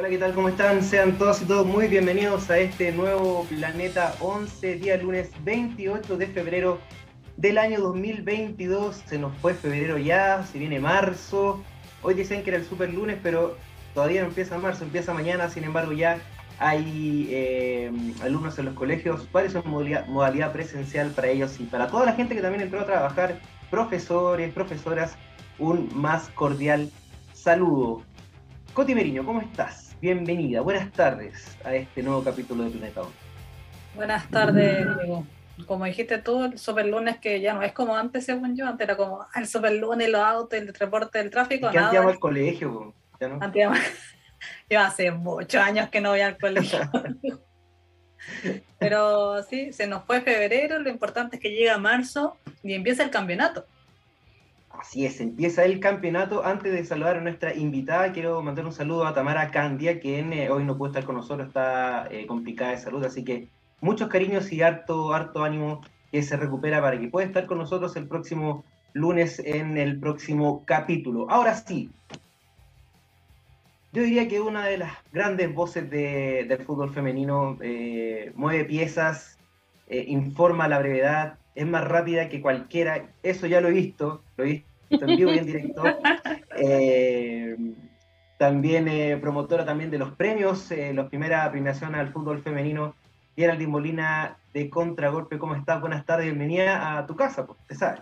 Hola, ¿qué tal? ¿Cómo están? Sean todos y todos muy bienvenidos a este nuevo Planeta 11, día lunes 28 de febrero del año 2022. Se nos fue febrero ya, se viene marzo. Hoy dicen que era el super lunes, pero todavía no empieza marzo, empieza mañana. Sin embargo, ya hay eh, alumnos en los colegios. ¿Cuál es su modalidad, presencial para ellos y para toda la gente que también entró a trabajar? Profesores, profesoras, un más cordial saludo. Coti Meriño, ¿cómo estás? Bienvenida, buenas tardes a este nuevo capítulo de Planeta 11. Buenas tardes, Diego como dijiste tú, el super lunes que ya no es como antes, según yo, antes era como el super lunes, los autos, el transporte del tráfico. ¿Qué antes al colegio? ¿Ya no? yo hace muchos años que no voy al colegio. Pero sí, se nos fue febrero, lo importante es que llega marzo y empieza el campeonato. Así es, empieza el campeonato. Antes de saludar a nuestra invitada, quiero mandar un saludo a Tamara Candia, que eh, hoy no puede estar con nosotros, está eh, complicada de salud, así que muchos cariños y harto, harto ánimo que se recupera para que pueda estar con nosotros el próximo lunes en el próximo capítulo. Ahora sí, yo diría que una de las grandes voces del fútbol femenino eh, mueve piezas, eh, informa la brevedad, es más rápida que cualquiera, eso ya lo he visto, lo he visto en vivo en directo. Eh, también promotora también de los premios, la primera premiación al fútbol femenino Geraldine Molina de Contragolpe, ¿cómo estás? Buenas tardes, bienvenida a tu casa, pues, te sabes.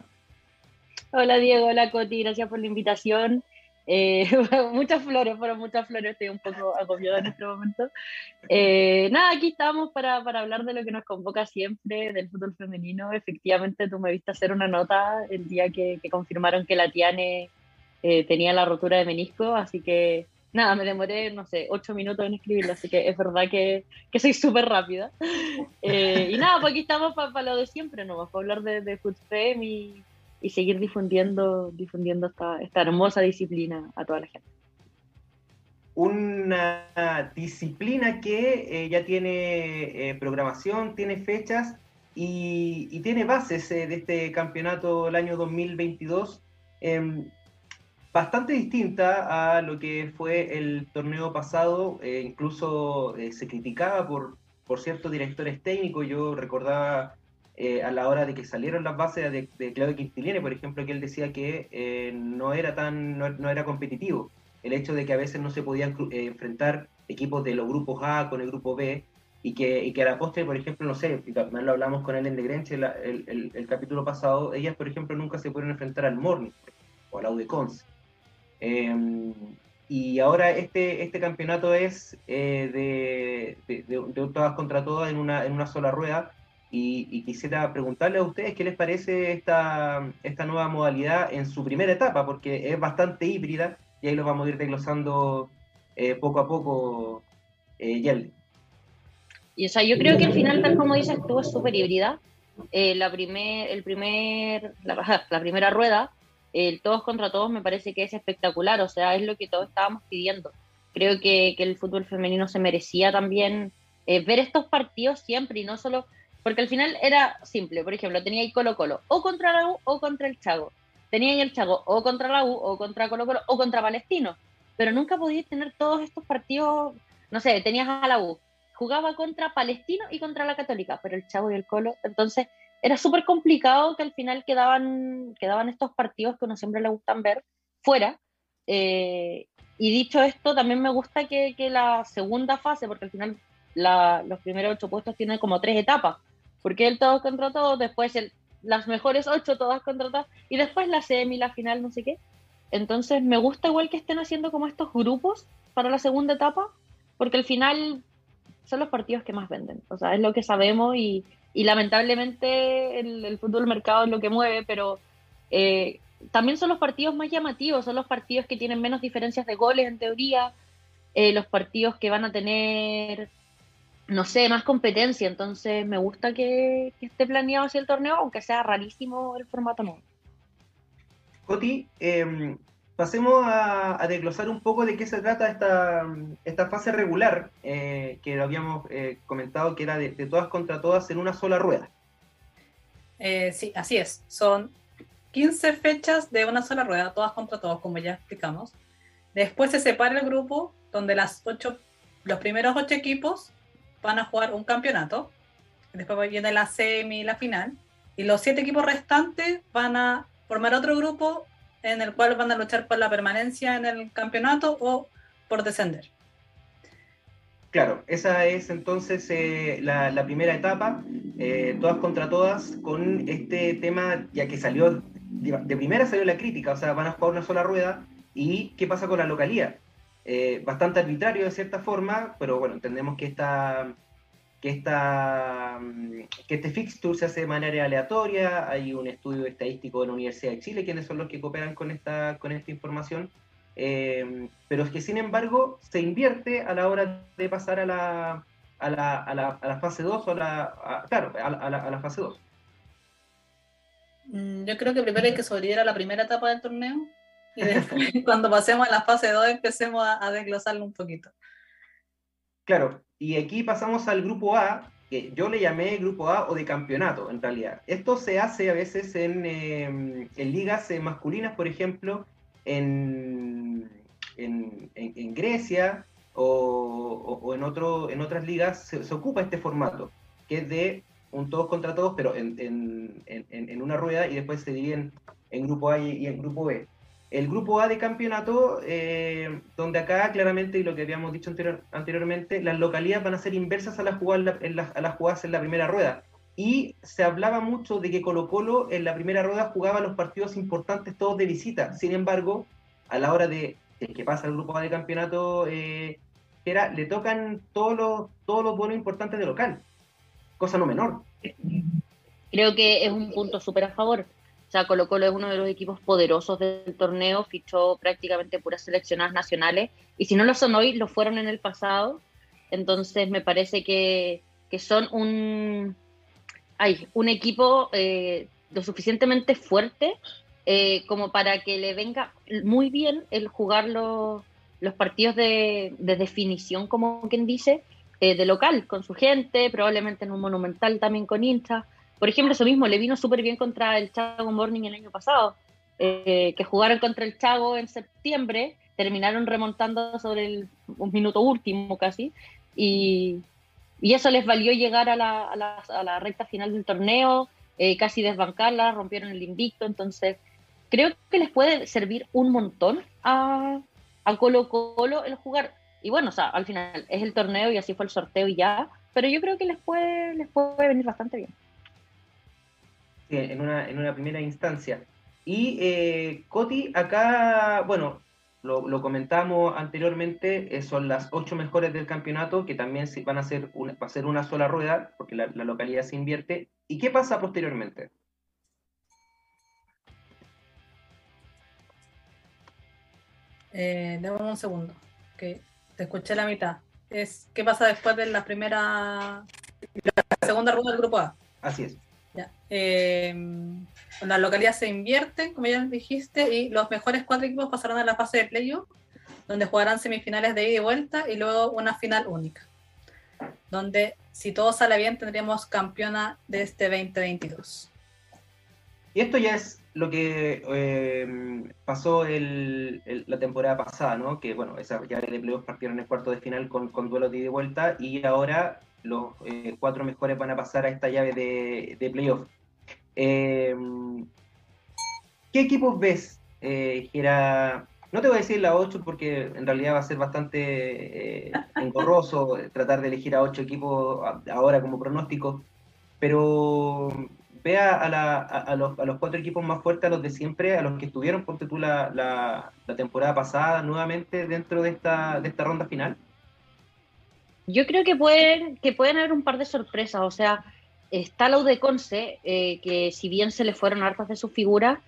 Hola Diego, hola Coti, gracias por la invitación. Eh, muchas flores, fueron muchas flores, estoy un poco agobiada en este momento. Eh, nada, aquí estamos para, hablar de lo que nos convoca siempre, del fútbol femenino. Efectivamente, tú me viste hacer una nota el día que, confirmaron que la Tiane eh, tenía la rotura de menisco, así que nada, me demoré, no sé, ocho minutos en escribirlo, así que es verdad que, que soy súper rápida. Eh, y nada, pues aquí estamos para lo de siempre, ¿no? Para hablar de, de Foodfem y, y seguir difundiendo, difundiendo esta, esta hermosa disciplina a toda la gente. Una disciplina que eh, ya tiene eh, programación, tiene fechas y, tiene bases de este campeonato el año 2022 bastante distinta a lo que fue el torneo pasado, eh, incluso eh, se criticaba por, por ciertos directores técnicos, yo recordaba eh, a la hora de que salieron las bases de, de Claudio Quintiliene, por ejemplo, que él decía que no era tan, no, era competitivo, el hecho de que a veces no se podían enfrentar equipos de los grupos A con el grupo B, y que, y que a la postre, por ejemplo, no sé, también lo hablamos con él en Negrenche el, el, el, capítulo pasado, ellas, por ejemplo, nunca se pueden enfrentar al Morning o al Audecons. Em, y ahora este, este campeonato es eh, de, de, todas contra todas en una, en una sola rueda. Y, quisiera preguntarle a ustedes qué les parece esta, esta nueva modalidad en su primera etapa, porque es bastante híbrida y ahí lo vamos a ir desglosando eh, poco a poco, eh, Yel. Y o sea, yo creo que al final, tal como dices tú, es súper híbrida. Eh, la, primer, el primer, la, primera rueda el todos contra todos me parece que es espectacular, o sea, es lo que todos estábamos pidiendo. Creo que, el fútbol femenino se merecía también eh, ver estos partidos siempre y no solo, porque al final era simple, por ejemplo, tenía ahí Colo Colo, o contra la U o contra el Chago, tenía el Chago o contra la U o contra Colo Colo o contra Palestino, pero nunca podías tener todos estos partidos, no sé, tenías a la U, jugaba contra Palestino y contra la Católica, pero el Chago y el Colo, entonces era súper complicado que al final quedaban, quedaban estos partidos que uno siempre le gustan ver fuera. Eh, y dicho esto, también me gusta que, la segunda fase, porque al final los primeros ocho puestos tienen como tres etapas, porque el todos contra todos, después el, las mejores ocho todas contra todas, y después la semi, la final, no sé qué. Entonces me gusta igual que estén haciendo como estos grupos para la segunda etapa, porque al final son los partidos que más venden, o sea, es lo que sabemos y, lamentablemente el, fútbol mercado es lo que mueve, pero eh, también son los partidos más llamativos, son los partidos que tienen menos diferencias de goles en teoría, eh, los partidos que van a tener, no sé, más competencia, entonces me gusta que, esté planeado así el torneo, aunque sea rarísimo el formato nuevo. Coti, em, pasemos a, desglosar un poco de qué se trata esta, esta fase regular, eh, que lo habíamos eh, comentado que era de, todas contra todas en una sola rueda. Eh, sí, así es. Son 15 fechas de una sola rueda, todas contra todos, como ya explicamos. Después se separa el grupo donde las ocho, los primeros ocho equipos van a jugar un campeonato, después viene la semi y la final, y los siete equipos restantes van a formar otro grupo en el cual van a luchar por la permanencia en el campeonato o por descender. Claro, esa es entonces eh, la, primera etapa, eh, todas contra todas, con este tema, ya que salió, de primera salió la crítica, o sea, van a jugar una sola rueda, y qué pasa con la localía. Eh, bastante arbitrario de cierta forma, pero bueno, entendemos que esta, que, esta, que este fixture se hace de manera aleatoria, hay un estudio estadístico de la Universidad de Chile, quienes son los que cooperan con esta, con esta información, eh, pero es que sin embargo se invierte a la hora de pasar a la, a la, a la, a la fase 2 o la, a la fase 2. Mm, yo creo que primero hay que sobrevivir a la primera etapa del torneo cuando pasemos a la fase 2 empecemos a, desglosarlo un poquito. Claro, y aquí pasamos al grupo A, que yo le llamé grupo A o de campeonato en realidad. Esto se hace a veces en, en ligas masculinas, por ejemplo, en, en, Grecia o, en, otro, en otras ligas se, ocupa este formato, que es de un todos contra todos, pero en, una rueda y después se dividen en grupo A y, en grupo B. El grupo A de campeonato, eh, donde acá claramente, y lo que habíamos dicho anteriormente, las localidades van a ser inversas a las, jugadas, a las jugadas en la primera rueda. Y se hablaba mucho de que Colo Colo en la primera rueda jugaba los partidos importantes todos de visita. Sin embargo, a la hora de, que pasa el grupo A de campeonato, eh, era, le tocan todos los, todos los buenos importantes de local. Cosa no menor. Creo que es un punto súper a favor. O sea, Colo Colo es uno de los equipos poderosos del torneo, fichó prácticamente puras seleccionadas nacionales, y si no lo son hoy, lo fueron en el pasado. Entonces me parece que, son un, un equipo eh, lo suficientemente fuerte eh, como para que le venga muy bien el jugar los, partidos de, definición, como quien dice, eh, de local, con su gente, probablemente en un monumental también con hinchas. Por ejemplo, eso mismo le vino súper bien contra el Chago Morning el año pasado, que jugaron contra el Chago en septiembre, terminaron remontando sobre un minuto último casi, y, y eso les valió llegar a la, a la, a la recta final del torneo, eh, casi desbancarla, rompieron el invicto, entonces creo que les puede servir un montón a, a Colo Colo el jugar. Y bueno, o sea, al final es el torneo y así fue el sorteo y ya, pero yo creo que les puede, les puede venir bastante bien. Sí, en una, en una primera instancia. Y eh, Coti, acá, bueno, lo, comentamos anteriormente, eh, son las ocho mejores del campeonato, que también van a ser una, va a ser una sola rueda, porque la, localidad se invierte. ¿Y qué pasa posteriormente? Eh, un segundo, que te escuché la mitad. Es ¿Qué pasa después de la primera, la segunda rueda del grupo A? Así es. Ya. Eh, las localidades se invierten, como ya dijiste, y los mejores cuatro equipos pasarán a la fase de playoff, donde jugarán semifinales de ida y vuelta y luego una final única. Donde, si todo sale bien, tendríamos campeona de este 2022. Y esto ya es lo que eh, pasó la temporada pasada, ¿no? Que bueno, esa llave de playoffs partieron en el cuarto de final con, con duelos de ida y vuelta, y ahora los eh, cuatro mejores van a pasar a esta llave de, playoff. Em, ¿Qué equipos ves, eh, No te voy a decir la 8 porque en realidad va a ser bastante eh, engorroso tratar de elegir a 8 equipos ahora como pronóstico, pero vea a, los, a, cuatro equipos más fuertes, a los de siempre, a los que estuvieron, por tú, la, temporada pasada nuevamente dentro de esta ronda final. Yo creo que pueden, que pueden haber un par de sorpresas, o sea, está la UDECONCE, eh, que si bien se le fueron hartas de sus figuras,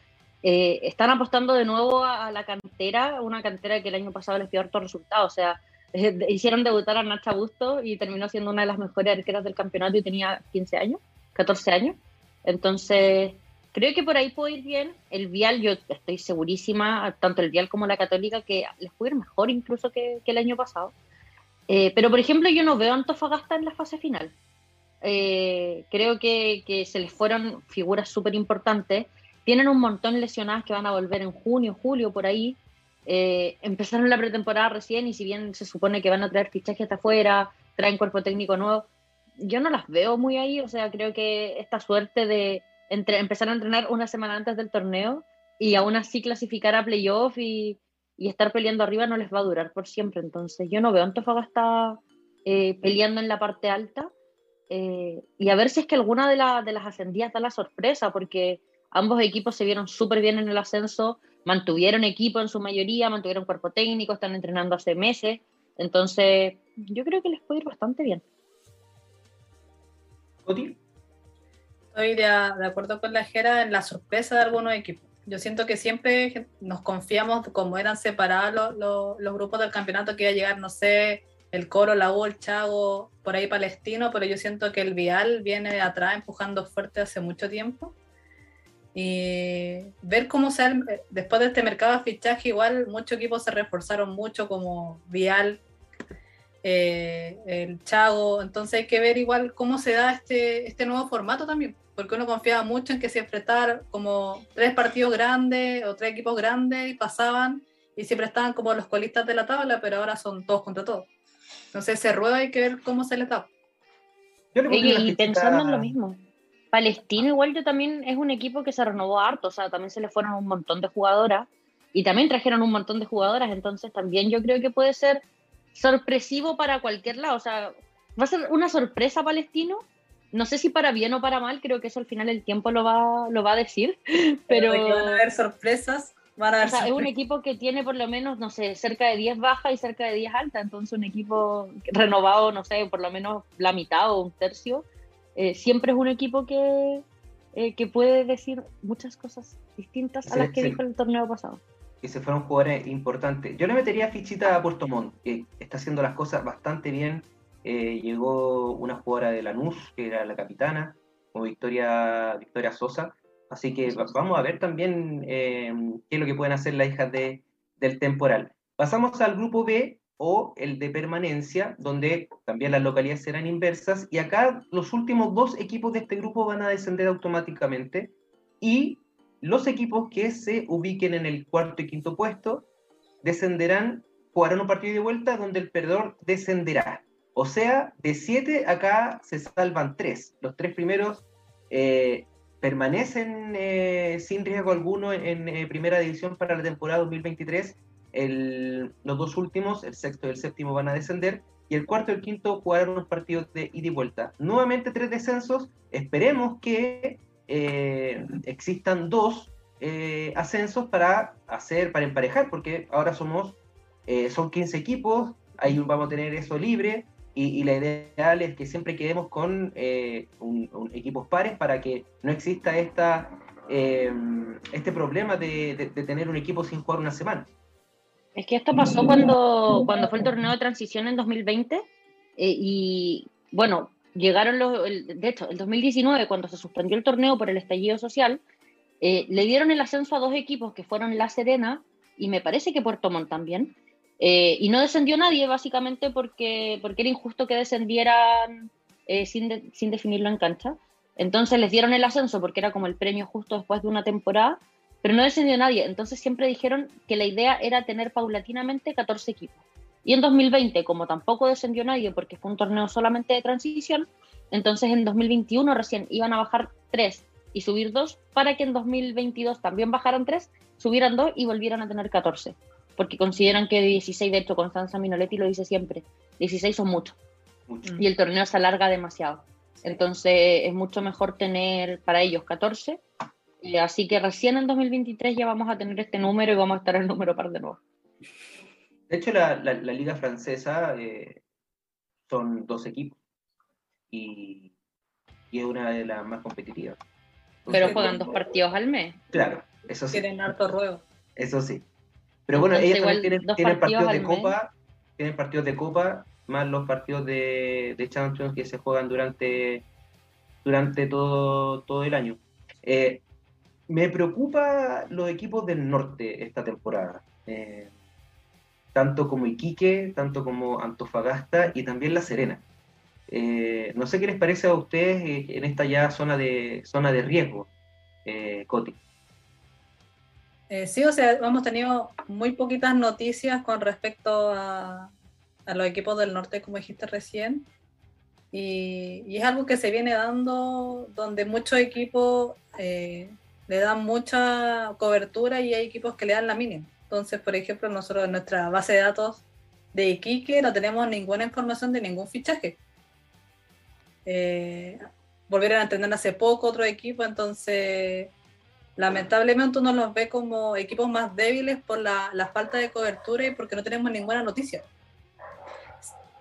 eh, están apostando de nuevo a, la cantera, una cantera que el año pasado les dio hartos resultados. O sea, hicieron debutar a Nacha Busto y terminó siendo una de las mejores arqueras del campeonato y tenía 15 años, 14 años. Entonces, creo que por ahí puede ir bien. El Vial, yo estoy segurísima, tanto el Vial como la Católica, que les puede ir mejor incluso que, el año pasado. Eh, pero, por ejemplo, yo no veo a Antofagasta en la fase final. Eh, creo que, se les fueron figuras súper importantes. Tienen un montón lesionadas que van a volver en junio, julio, por ahí. eh, empezaron la pretemporada recién y si bien se supone que van a traer fichajes hasta afuera, traen cuerpo técnico nuevo, yo no las veo muy ahí, o sea, creo que esta suerte de empezar a entrenar una semana antes del torneo y aún así clasificar a playoff y, y estar peleando arriba no les va a durar por siempre, entonces yo no veo a Antofagasta eh, peleando en la parte alta eh, y a ver si es que alguna de, de las ascendidas da la sorpresa, porque ambos equipos se vieron súper bien en el ascenso, mantuvieron equipo en su mayoría, mantuvieron cuerpo técnico, están entrenando hace meses. Entonces, yo creo que les puede ir bastante bien. Estoy de, acuerdo con la Jera en la sorpresa de algunos equipos. Yo siento que siempre nos confiamos como eran separados los, grupos del campeonato que iba a llegar, no sé, el Coro, la U, el Chago, por ahí Palestino, pero yo siento que el Vial viene atrás empujando fuerte hace mucho tiempo. Y ver cómo se después de este mercado de fichaje igual muchos equipos se reforzaron mucho como Vial eh, el Chago. Entonces hay que ver igual cómo se da este, este nuevo formato también porque uno confiaba mucho en que se enfrentaran como tres partidos grandes o tres equipos grandes y pasaban y siempre estaban como los colistas de la tabla pero ahora son todos contra todos. Entonces ese ruedo hay que ver cómo se les da. Y pensando en lo mismo Palestino igual yo también es un equipo que se renovó harto, o sea, también se le fueron un montón de jugadoras y también trajeron un montón de jugadoras, entonces también yo creo que puede ser sorpresivo para cualquier lado, o sea, va a ser una sorpresa Palestino, no sé si para bien o para mal, creo que eso al final el tiempo lo va, lo va a decir, pero... van a haber sorpresas. Van a o sea, es un equipo que tiene por lo menos, no sé, cerca de 10 bajas y cerca de 10 altas, entonces un equipo renovado, no sé, por lo menos la mitad o un tercio, eh, siempre es un equipo que, eh, que puede decir muchas cosas distintas a las que dijo el torneo pasado. Y se fueron jugadores importantes. Yo le metería fichita a Puerto Montt, que está haciendo las cosas bastante bien. Eh, llegó una jugadora de Lanús, que era la capitana, como Victoria, Victoria Sosa. Así que vamos a ver también qué es lo que pueden hacer las hijas de, del temporal. Pasamos al grupo B, o el de permanencia, donde también las localidades serán inversas, y acá los últimos dos equipos de este grupo van a descender automáticamente, y los equipos que se ubiquen en el cuarto y quinto puesto descenderán, jugarán un partido de vuelta donde el perdedor descenderá. O sea, de siete acá se salvan tres. Los tres primeros eh, permanecen eh, sin riesgo alguno en, eh, primera división para la temporada 2023 los dos últimos, el sexto y el séptimo, van a descender. Y el cuarto y el quinto jugarán unos partidos de ida y vuelta. Nuevamente tres descensos. Esperemos que existan dos ascensos para hacer, para emparejar, porque ahora somos, son 15 equipos, ahí vamos a tener eso libre. Y, la ideal es que siempre quedemos con un, equipos pares para que no exista esta, este problema de tener un equipo sin jugar una semana. Es que esto pasó cuando, cuando fue el torneo de transición en 2020 eh, y bueno, llegaron los, de hecho, el 2019 cuando se suspendió el torneo por el estallido social, eh, le dieron el ascenso a dos equipos que fueron La Serena y me parece que Puerto Montt también. Eh, y no descendió nadie básicamente porque, porque era injusto que descendieran sin, sin definirlo en cancha. Entonces les dieron el ascenso porque era como el premio justo después de una temporada pero no descendió nadie. Entonces siempre dijeron que la idea era tener paulatinamente 14 equipos. Y en 2020, como tampoco descendió nadie porque fue un torneo solamente de transición, entonces en 2021 recién iban a bajar 3 y subir 2 para que en 2022 también bajaran 3, subieran 2 y volvieran a tener 14. Porque consideran que 16, de hecho Constanza Minoletti lo dice siempre, 16 son muchos. Mucho. Y el torneo se alarga demasiado. Entonces es mucho mejor tener para ellos 14 eh, así que recién en 2023 ya vamos a tener este número y vamos a estar en el número par de nuevo. De hecho, la, liga francesa eh, son dos equipos y, es una de las más competitivas. Pero juegan dos partidos al mes. Claro, eso sí. Tienen harto ruego. Eso sí. Pero bueno, ellos también tienen, partidos, de copa, tienen partidos de copa, más los partidos de, de Champions que se juegan durante, durante todo, todo el año. Eh, me preocupa los equipos del norte esta temporada. Eh, tanto como Iquique, tanto como Antofagasta y también La Serena. Eh, no sé qué les parece a ustedes eh, en esta ya zona de, zona de riesgo, Coti. Eh, sí, o sea, hemos tenido muy poquitas noticias con respecto a, a los equipos del norte, como dijiste recién. Y, y, es algo que se viene dando donde muchos equipos eh, le dan mucha cobertura y hay equipos que le dan la mínima. Entonces, por ejemplo, nosotros en nuestra base de datos de Iquique no tenemos ninguna información de ningún fichaje. Eh, volvieron a entender hace poco otro equipo, entonces lamentablemente uno los ve como equipos más débiles por la, la falta de cobertura y porque no tenemos ninguna noticia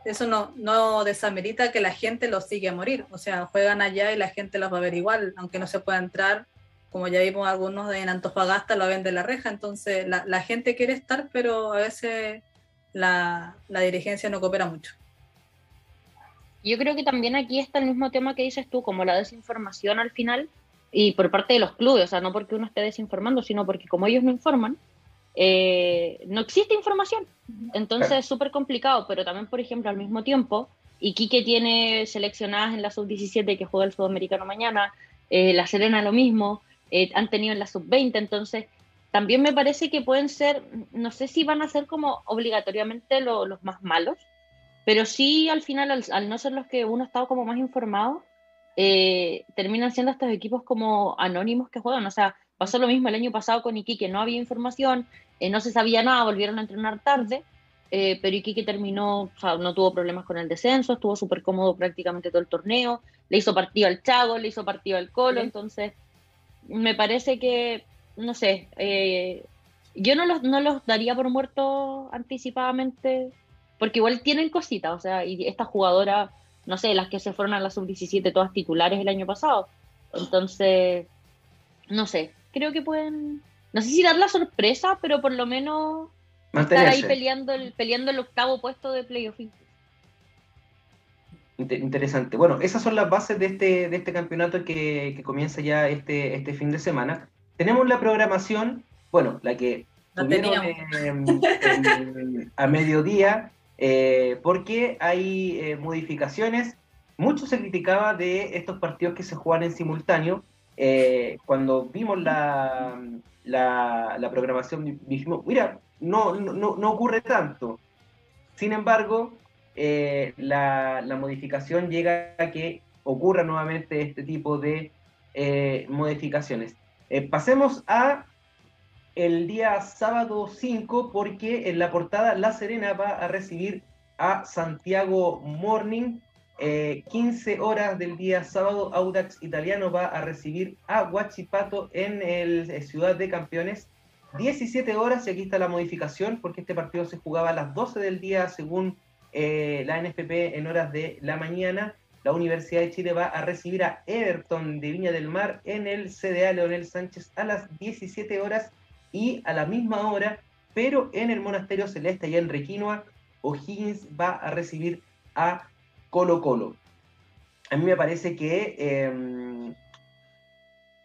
eso no, no desamerita que la gente los sigue a morir. O sea, juegan allá y la gente los va a ver igual, aunque no se pueda entrar. Como ya vimos algunos en Antofagasta, lo ven de la reja. Entonces, la, gente quiere estar, pero a veces la, la, dirigencia no coopera mucho. Yo creo que también aquí está el mismo tema que dices tú, como la desinformación al final, y por parte de los clubes, o sea, no porque uno esté desinformando, sino porque como ellos no informan, eh, no existe información. Entonces es súper complicado, pero también, por ejemplo, al mismo tiempo, Iquique tiene seleccionadas en la sub-17 que juega el sudamericano mañana, eh, La Serena lo mismo, eh, han tenido en la sub-20, entonces también me parece que pueden ser, no sé si van a ser como obligatoriamente los más malos, pero sí al final, al, no ser los que uno ha estado como más informado, terminan siendo estos equipos como anónimos que juegan, o sea, Pasó lo mismo el año pasado con Iquique, no había información, eh, no se sabía nada, volvieron a entrenar tarde, eh, pero Iquique terminó, o sea, no tuvo problemas con el descenso, estuvo súper cómodo prácticamente todo el torneo, le hizo partido al Chago, le hizo partido al Colo, entonces me parece que, no sé, eh, yo no los, no los daría por muertos anticipadamente, porque igual tienen cositas, o sea, y esta jugadora, no sé, las que se fueron a la sub-17 todas titulares el año pasado, entonces, no sé, creo que pueden, no sé si dar la sorpresa, pero por lo menos estar ahí peleando el, peleando el octavo puesto de playoff. Interesante. Bueno, esas son las bases de este, de este campeonato que, que comienza ya este, este fin de semana. Tenemos la programación, bueno, la que tuvieron a mediodía, eh, porque hay eh, modificaciones. Mucho se criticaba de estos partidos que se juegan en simultáneo, eh, cuando vimos la, programación, dijimos, mira, no, ocurre tanto. Sin embargo, la, modificación llega a que ocurra nuevamente este tipo de modificaciones. pasemos a el día sábado 5 porque en la portada La Serena va a recibir a Santiago Morning 15 eh, horas del día sábado, Audax Italiano va a recibir a Huachipato en el eh, Ciudad de Campeones. 17 horas, y aquí está la modificación, porque este partido se jugaba a las 12 del día según eh, la NFP en horas de la mañana. La Universidad de Chile va a recibir a Everton de Viña del Mar en el CDA Leonel Sánchez a las 17 horas y a la misma hora, pero en el Monasterio Celeste, allá en Requinoa, O'Higgins va a recibir a Colo Colo. A mí me parece que em,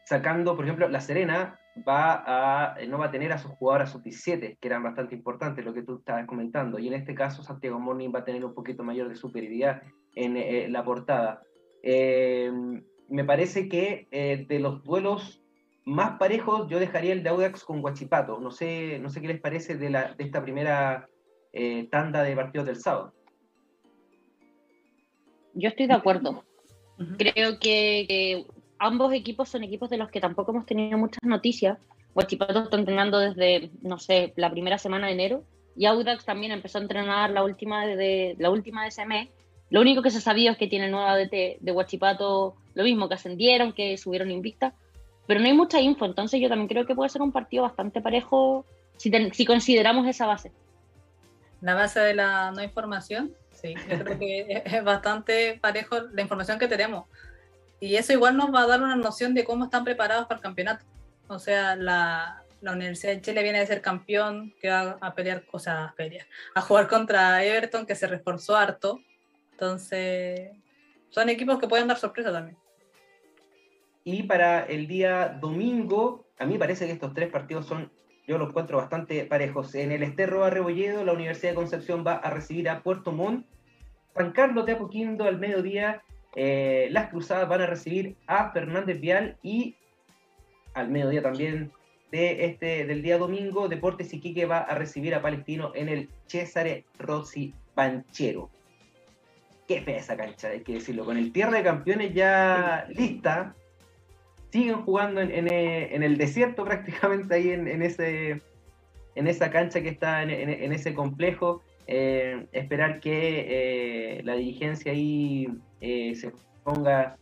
sacando, por ejemplo, La Serena va eh, no va a tener a sus jugadoras sub-17, que eran bastante importantes, lo que tú estabas comentando, y en este caso Santiago Morning va a tener un poquito mayor de superioridad en eh, la portada. Em, me parece que eh, de los duelos más parejos yo dejaría el de Audax con Guachipato. No sé, no sé qué les parece de, la, de esta primera tanda de partidos del sábado yo estoy de acuerdo. Creo que, ambos equipos son equipos de los que tampoco hemos tenido muchas noticias. Huachipato está entrenando desde, no sé, la primera semana de enero y Audax también empezó a entrenar la última de, la última de ese mes. Lo único que se sabía es que tiene nueva DT de Huachipato, lo mismo, que ascendieron, que subieron invicta, pero no hay mucha info, entonces yo también creo que puede ser un partido bastante parejo si, si consideramos esa base. La base de la no información Sí, yo creo que es bastante parejo la información que tenemos. Y eso igual nos va a dar una noción de cómo están preparados para el campeonato. O sea, la, la Universidad de Chile viene de ser campeón, que va a pelear, o sea, a, pelear, a jugar contra Everton, que se reforzó harto. Entonces, son equipos que pueden dar sorpresa también. Y para el día domingo, a mí parece que estos tres partidos son yo los encuentro bastante parejos. En el Esterro Arrebolledo, la Universidad de Concepción va a recibir a Puerto Montt. San Carlos de Apoquindo al mediodía, eh, las Cruzadas van a recibir a Fernández Vial y al mediodía también de este, del día domingo, Deportes Iquique va a recibir a Palestino en el Cesare Rossi Panchero. Qué fea esa cancha, hay que decirlo. Con el tierra de campeones ya lista, siguen jugando en, el desierto prácticamente ahí en, esa cancha que está en, ese complejo. Eh, esperar que eh, la dirigencia ahí eh, se ponga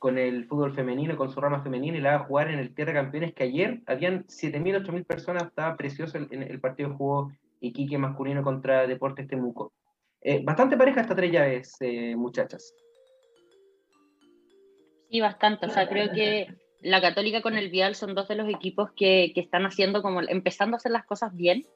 con el fútbol femenino, con su rama femenina y la haga jugar en el Tierra Campeones, que ayer habían 7.000, 8.000 personas, estaba precioso el, el partido juego Iquique masculino contra Deportes Temuco. bastante pareja esta tres llaves, muchachas. Sí, bastante. O sea, creo que la Católica con el Vial son dos de los equipos que, que están haciendo como, empezando a hacer las cosas bien.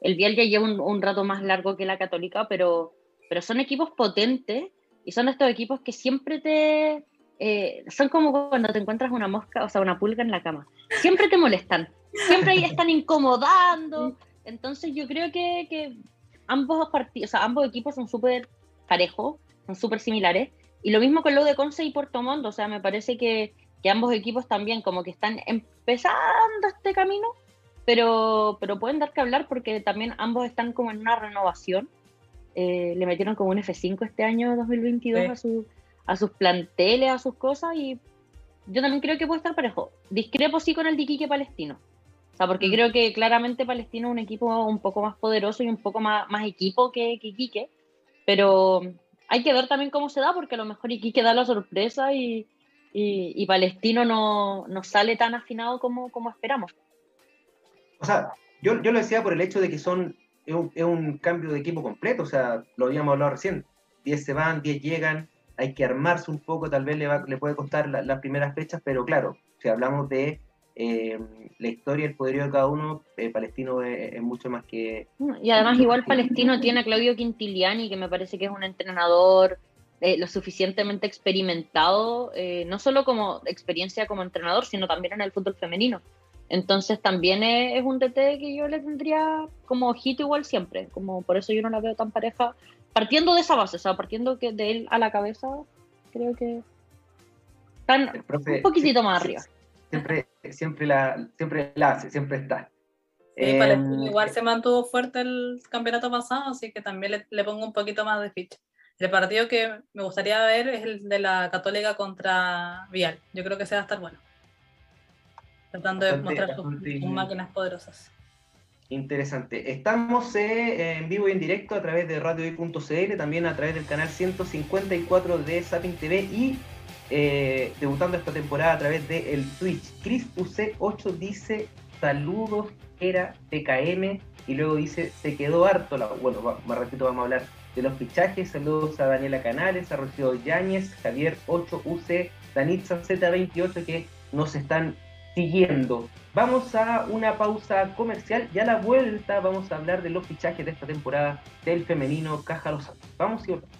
El Vial ya lleva un, rato más largo que la Católica, pero, pero son equipos potentes y son estos equipos que siempre te... Eh, son como cuando te encuentras una mosca, o sea, una pulga en la cama. Siempre te molestan, siempre están incomodando. Entonces yo creo que, que ambos partidos, ambos equipos son súper parejos, son súper similares. Y lo mismo con lo de Conce y Puerto Montt, o sea, me parece que, que, ambos equipos también como que están empezando este camino, pero, pero pueden dar que hablar porque también ambos están como en una renovación. Eh, le metieron como un F5 este año 2022 a, su, a sus planteles, a sus cosas, y yo también creo que puede estar parejo. Discrepo sí con el Diquique Palestino. O sea, porque mm. creo que claramente Palestino es un equipo un poco más poderoso y un poco más, más equipo que, que pero hay que ver también cómo se da, porque a lo mejor Iquique da la sorpresa y, y, Palestino no, no, sale tan afinado como, como esperamos. O sea, yo, yo lo decía por el hecho de que son es un, cambio de equipo completo, o sea, lo habíamos hablado recién, 10 se van, 10 llegan, hay que armarse un poco, tal vez le, va, le puede costar las primeras fechas, pero claro, si hablamos de eh, la historia, el poderío de cada uno, eh, Palestino es, mucho más que... Y además igual Palestino tiene a Claudio Quintiliani, que me parece que es un entrenador eh, lo suficientemente experimentado, no solo como experiencia como entrenador, sino también en el fútbol femenino. Entonces también es, un DT que yo le tendría como ojito igual siempre, como por eso yo no la veo tan pareja, partiendo de esa base, o sea, partiendo que de él a la cabeza, creo que están un poquitito más arriba siempre, siempre, la, siempre la hace, siempre está. Em, igual se mantuvo fuerte el campeonato pasado, así que también le, pongo un poquito más de ficha. El partido que me gustaría ver es el de la Católica contra Vial. Yo creo que se va a estar bueno. Tratando de mostrar sus, máquinas poderosas. Interesante. Estamos eh, en vivo y en directo a través de radio.cl, también a través del canal 154 de Sapping TV y eh, debutando esta temporada a través de el Twitch. Chris UC8 dice saludos, era TKM, y luego dice se quedó harto. La... Bueno, más ratito vamos a hablar de los fichajes. Saludos a Daniela Canales, a Rocío Yáñez, Javier 8UC, Danitza Z28 que nos están siguiendo. Vamos a una pausa comercial y a la vuelta vamos a hablar de los fichajes de esta temporada del femenino Caja Los Santos. Vamos y volvemos.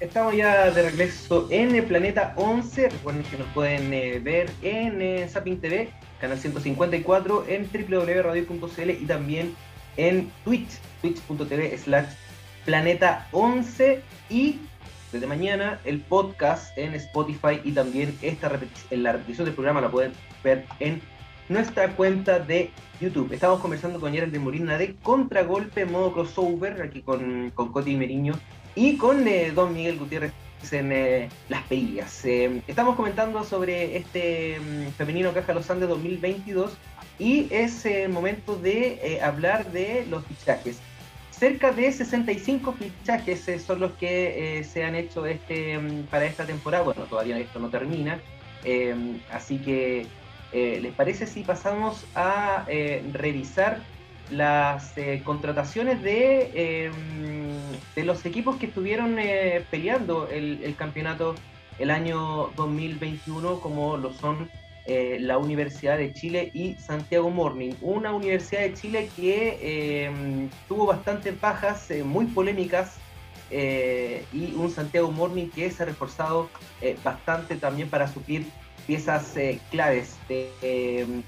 Estamos ya de regreso en el Planeta 11. Recuerden que nos pueden eh, ver en eh, TV, canal 154, en www.radio.cl y también en Twitch, twitch.tv slash Planeta 11 y desde mañana el podcast en Spotify y también esta en la repetición del programa la pueden ver en nuestra cuenta de YouTube. Estamos conversando con Gerald de Molina de Contragolpe, modo crossover, aquí con, con Coti Meriño y con eh, Don Miguel Gutiérrez en eh, Las Perillas. Eh, estamos comentando sobre este mm, femenino Caja Los Andes 2022 y es el momento de hablar de los fichajes. Cerca de 65 fichajes son los que se han hecho este, mm, para esta temporada. Bueno, todavía esto no termina. así que, ¿les parece si pasamos a revisar las contrataciones de de los equipos que estuvieron eh, peleando el, campeonato el año 2021, como lo son eh, la Universidad de Chile y Santiago Morning. Una Universidad de Chile que eh, tuvo bastantes bajas, muy polémicas, y un Santiago Morning que se ha reforzado bastante también para suplir piezas claves de,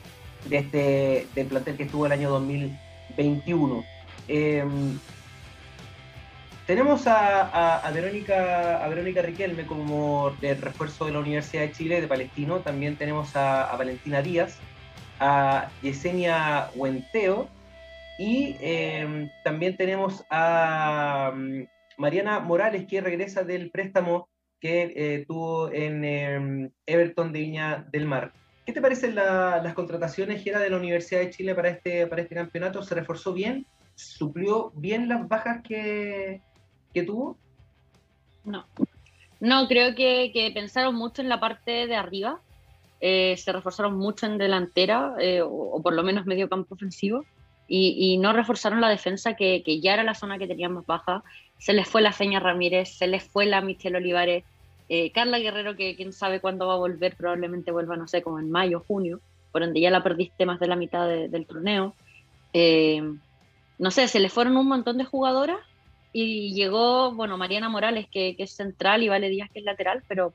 de, este del plantel que estuvo el año 2021. Tenemos a, Verónica, a Verónica Riquelme como de refuerzo de la Universidad de Chile, de Palestino. También tenemos a, Valentina Díaz, a Yesenia Huenteo y em, también tenemos a mm, Mariana Morales que regresa del préstamo que eh, tuvo en em, Everton de Viña del Mar. ¿Qué te parecen las contrataciones que era de la Universidad de Chile para este, para este campeonato? ¿Se reforzó bien? ¿Suplió bien las bajas que, que tuvo? No. No, creo que, pensaron mucho en la parte de arriba. Eh, se reforzaron mucho en delantera, eh, o, por lo menos medio campo ofensivo, y, no reforzaron la defensa, que, ya era la zona que teníamos baja. Se les fue la Feña Ramírez, se les fue la Michelle Olivares, eh, Carla Guerrero, que quién sabe cuándo va a volver, probablemente vuelva, no sé, como en mayo, junio, por donde ya la perdiste más de la mitad del torneo. no sé, se les fueron un montón de jugadoras y llegó, bueno, Mariana Morales, que, es central, y Vale Díaz, que es lateral, pero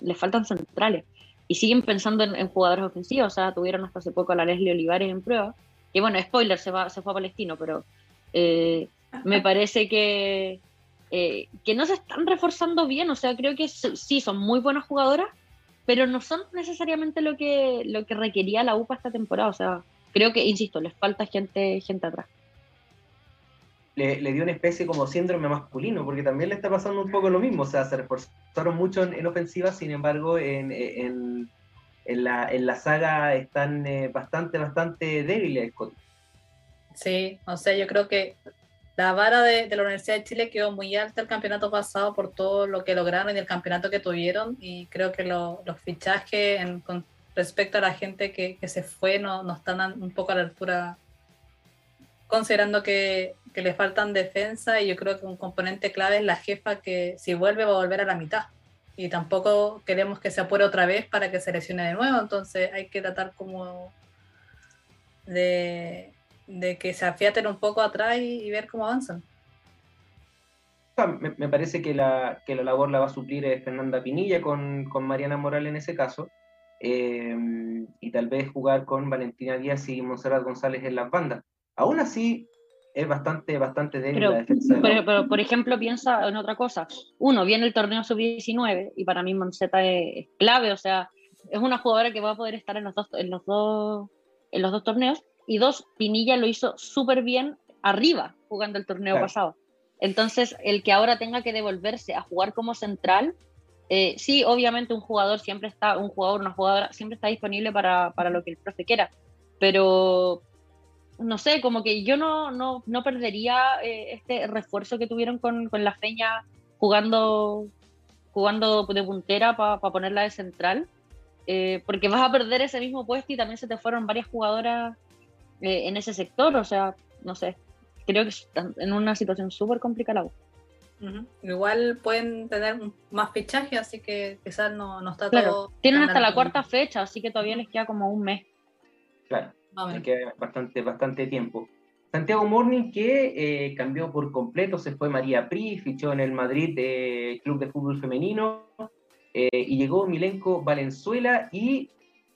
les faltan centrales. Y siguen pensando en, jugadores ofensivos, o sea, tuvieron hasta hace poco a la Leslie Olivares en prueba, que bueno, spoiler, se, va, se fue a Palestino, pero eh, me parece que, eh, que no se están reforzando bien, o sea, creo que sí, son muy buenas jugadoras, pero no son necesariamente lo que, lo que requería la UPA esta temporada, o sea, creo que, insisto, les falta gente, gente atrás le, dio una especie como síndrome masculino, porque también le está pasando un poco lo mismo, o sea, se reforzaron mucho en, ofensiva, sin embargo, en, en, en, la, en la saga están eh, bastante, bastante débiles. Sí, o sea, yo creo que la vara de, la Universidad de Chile quedó muy alta el campeonato pasado por todo lo que lograron y el campeonato que tuvieron, y creo que los fichajes con respecto a la gente que, que se fue no, no están un poco a la altura considerando que, que, le faltan defensa y yo creo que un componente clave es la jefa que si vuelve va a volver a la mitad. Y tampoco queremos que se apure otra vez para que se lesione de nuevo, entonces hay que tratar como de, de que se afiaten un poco atrás y, ver cómo avanzan. Me, parece que la, que la labor la va a suplir eh, Fernanda Pinilla con, con Mariana Moral en ese caso. Eh, y tal vez jugar con Valentina Díaz y Monserrat González en las bandas. Aún así, es bastante, bastante débil la defensa. pero, por ejemplo, piensa en otra cosa. Uno, viene el torneo sub-19 y para mí Monseta es, clave, o sea, es una jugadora que va a poder estar en los dos, en los dos, en los dos torneos. Y dos, Pinilla lo hizo súper bien arriba jugando el torneo pasado. Entonces, el que ahora tenga que devolverse a jugar como central, eh, sí, obviamente un jugador siempre está, un jugador, una jugadora siempre está disponible para, para lo que el profe quiera, pero no sé, como que yo no, no, no perdería eh, este refuerzo que tuvieron con, con, la Feña jugando, jugando de puntera para ponerla de central, eh, porque vas a perder ese mismo puesto y también se te fueron varias jugadoras eh, en ese sector, o sea, no sé, creo que están en una situación súper complicada. Igual pueden tener más fichaje, así que quizás no, no está todo. Tienen hasta la cuarta fecha, así que todavía les queda como un mes. Claro que bastante, bastante tiempo. Santiago Morning que eh, cambió por completo, se fue María Pri, fichó en el Madrid eh, Club de Fútbol Femenino eh, y llegó Milenko Valenzuela y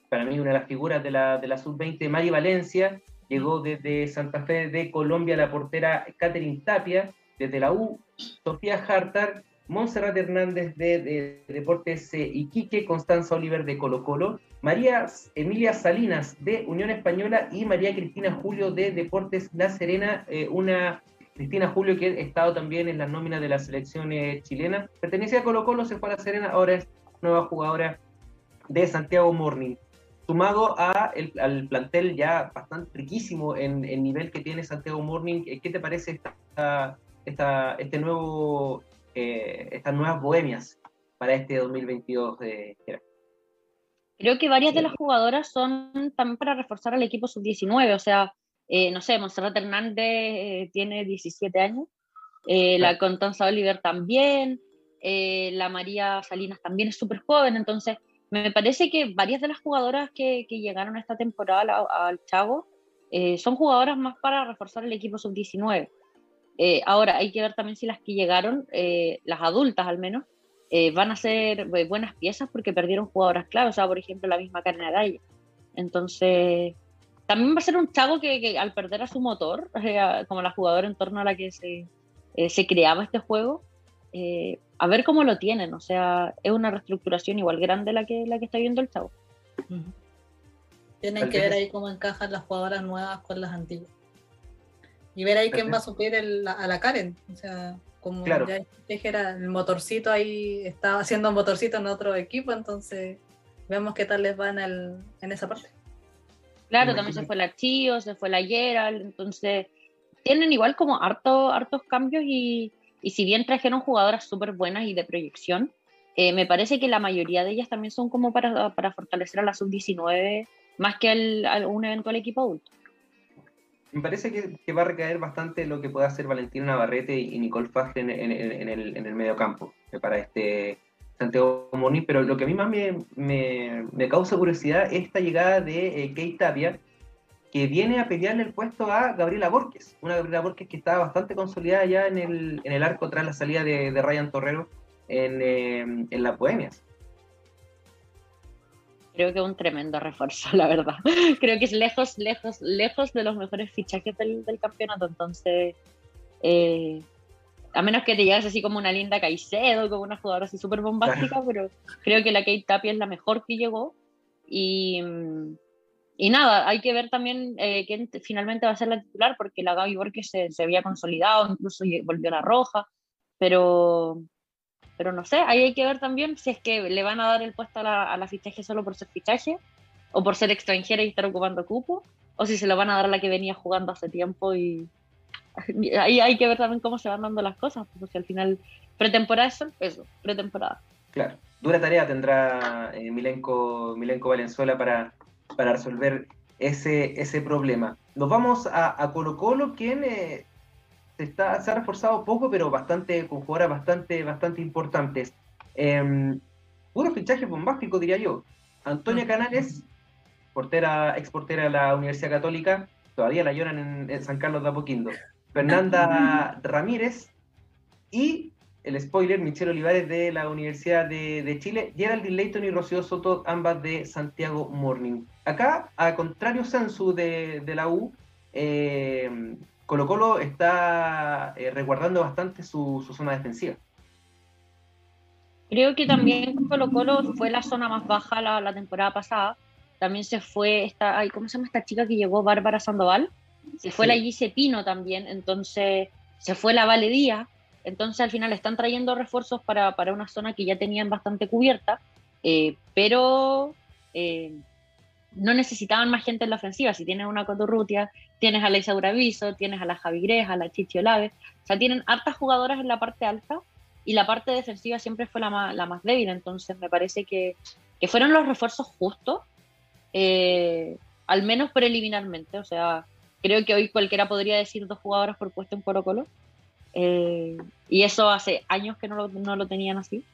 para mí una de las figuras de la, de la sub-20, Mari Valencia, llegó desde Santa Fe de Colombia la portera Catherine Tapia, desde la U, Sofía Hartar, Montserrat Hernández de, Deportes Iquique, Constanza Oliver de Colo Colo, María Emilia Salinas de Unión Española y María Cristina Julio de Deportes La Serena, eh, una Cristina Julio que ha estado también en las nóminas de la selección eh, chilena. Pertenecía a Colo Colo, se fue a La Serena, ahora es nueva jugadora de Santiago Morning. Sumado a al plantel ya bastante riquísimo en el nivel que tiene Santiago Morning, eh, ¿qué te parece esta, esta, este nuevo, estas nuevas bohemias para este 2022 de Creo que varias de las jugadoras son también para reforzar al equipo sub-19, o sea, eh, no sé, Monserrat Hernández eh, tiene 17 años, eh, la Constanza Oliver también, la María Salinas también es súper joven, entonces me parece que varias de las jugadoras que, que llegaron esta temporada al, Chavo son jugadoras más para reforzar el equipo sub-19. ahora, hay que ver también si las que llegaron, las adultas al menos, eh, van a ser eh, buenas piezas porque perdieron jugadoras clave, o sea, por ejemplo, la misma Karen Araya. Entonces, también va a ser un chavo que, al perder a su motor, como la jugadora en torno a la que se, eh, se creaba este juego, a ver cómo lo tienen, o sea, es una reestructuración igual grande la que, la que está viendo el chavo. Tienen que ver ahí cómo encajan las jugadoras nuevas con las antiguas. Y ver ahí quién va a suplir a la Karen. O sea, como ya dijera, el motorcito ahí estaba haciendo un motorcito en otro equipo, entonces vemos qué tal les va en, el, en esa parte. Claro, también se fue la Chio, se fue la Gerald, entonces tienen igual como harto, hartos cambios y, y si bien trajeron jugadoras súper buenas y de proyección, eh, me parece que la mayoría de ellas también son como para, para fortalecer a la sub-19 más que al, a un eventual equipo adulto. Me parece que, va a recaer bastante lo que pueda hacer Valentina Navarrete y, Nicole Faje en, en, en, el, en el medio campo eh, para este Santiago Moni, pero lo que a mí más me, me, me causa curiosidad es esta llegada de eh, Kate Tapia, que viene a pelearle el puesto a Gabriela Borges, una Gabriela Borges que estaba bastante consolidada ya en el, en el arco tras la salida de, de Ryan Torrero en, eh, en las Bohemias creo que es un tremendo refuerzo, la verdad. Creo que es lejos, lejos, lejos de los mejores fichajes del, del campeonato. Entonces, eh, a menos que te llegas así como una linda Caicedo, como una jugadora así súper bombástica, pero creo que la Kate Tapia es la mejor que llegó. Y, y nada, hay que ver también eh, quién finalmente va a ser la titular, porque la Gaby Borges se, se había consolidado, incluso volvió a la roja, pero pero no sé, ahí hay que ver también si es que le van a dar el puesto a la, a la fichaje solo por ser fichaje, o por ser extranjera y estar ocupando cupo, o si se lo van a dar a la que venía jugando hace tiempo y ahí hay que ver también cómo se van dando las cosas, porque al final pretemporada es eso, pretemporada. Claro, dura tarea tendrá eh, Milenko, Milenko Valenzuela para, para resolver ese, ese problema. Nos vamos a, a Colo Colo, quien eh, se, está, se ha reforzado poco, pero bastante, con jugadoras bastante, bastante importantes. Eh, puro fichaje bombástico, diría yo. Antonia mm. Canales, portera, ex portera de la Universidad Católica, todavía la lloran en, San Carlos de Apoquindo. Fernanda Ramírez y el spoiler, Michelle Olivares de la Universidad de, Chile, Geraldine Leighton y Rocío Soto, ambas de Santiago Morning. Acá, a contrario Sansu de, de la U, eh, Colo Colo está eh, resguardando bastante su, zona defensiva. Creo que también Colo Colo fue la zona más baja la, temporada pasada. También se fue esta, ay, ¿cómo se llama esta chica que llegó? Bárbara Sandoval. Se fue la Gise Pino también, entonces se fue la Valedía. Entonces al final están trayendo refuerzos para, una zona que ya tenían bastante cubierta, eh, pero eh, no necesitaban más gente en la ofensiva. Si tienes una Coturrutia, tienes a la Isaura tienes a la Javi Greja, a la Chichi Olave. O sea, tienen hartas jugadoras en la parte alta y la parte defensiva siempre fue la más, la más débil. Entonces, me parece que, que fueron los refuerzos justos, eh, al menos preliminarmente. O sea, creo que hoy cualquiera podría decir dos jugadoras por puesto en Colo Colo. Eh, y eso hace años que no lo, no lo tenían así.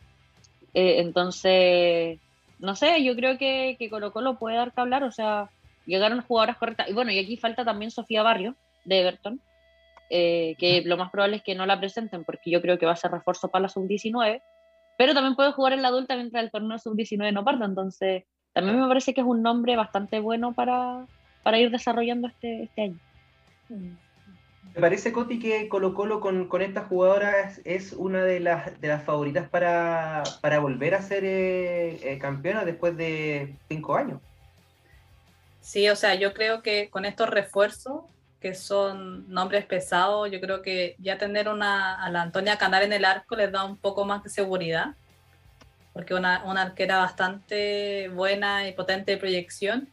Eh, entonces, no sé, yo creo que, que Colo Colo puede dar que hablar, o sea, llegaron jugadoras correctas. Y bueno, y aquí falta también Sofía Barrio, de Everton, eh, que lo más probable es que no la presenten, porque yo creo que va a ser refuerzo para la sub-19, pero también puede jugar en la adulta mientras el torneo sub-19 no parta, entonces también me parece que es un nombre bastante bueno para, para ir desarrollando este, este año. Me parece, Coti, que Colo Colo con, con estas jugadoras es una de las, de las favoritas para, volver a ser eh, eh, campeona después de cinco años. Sí, o sea, yo creo que con estos refuerzos, que son nombres pesados, yo creo que ya tener una, a la Antonia Canal en el arco les da un poco más de seguridad, porque una, una arquera bastante buena y potente de proyección.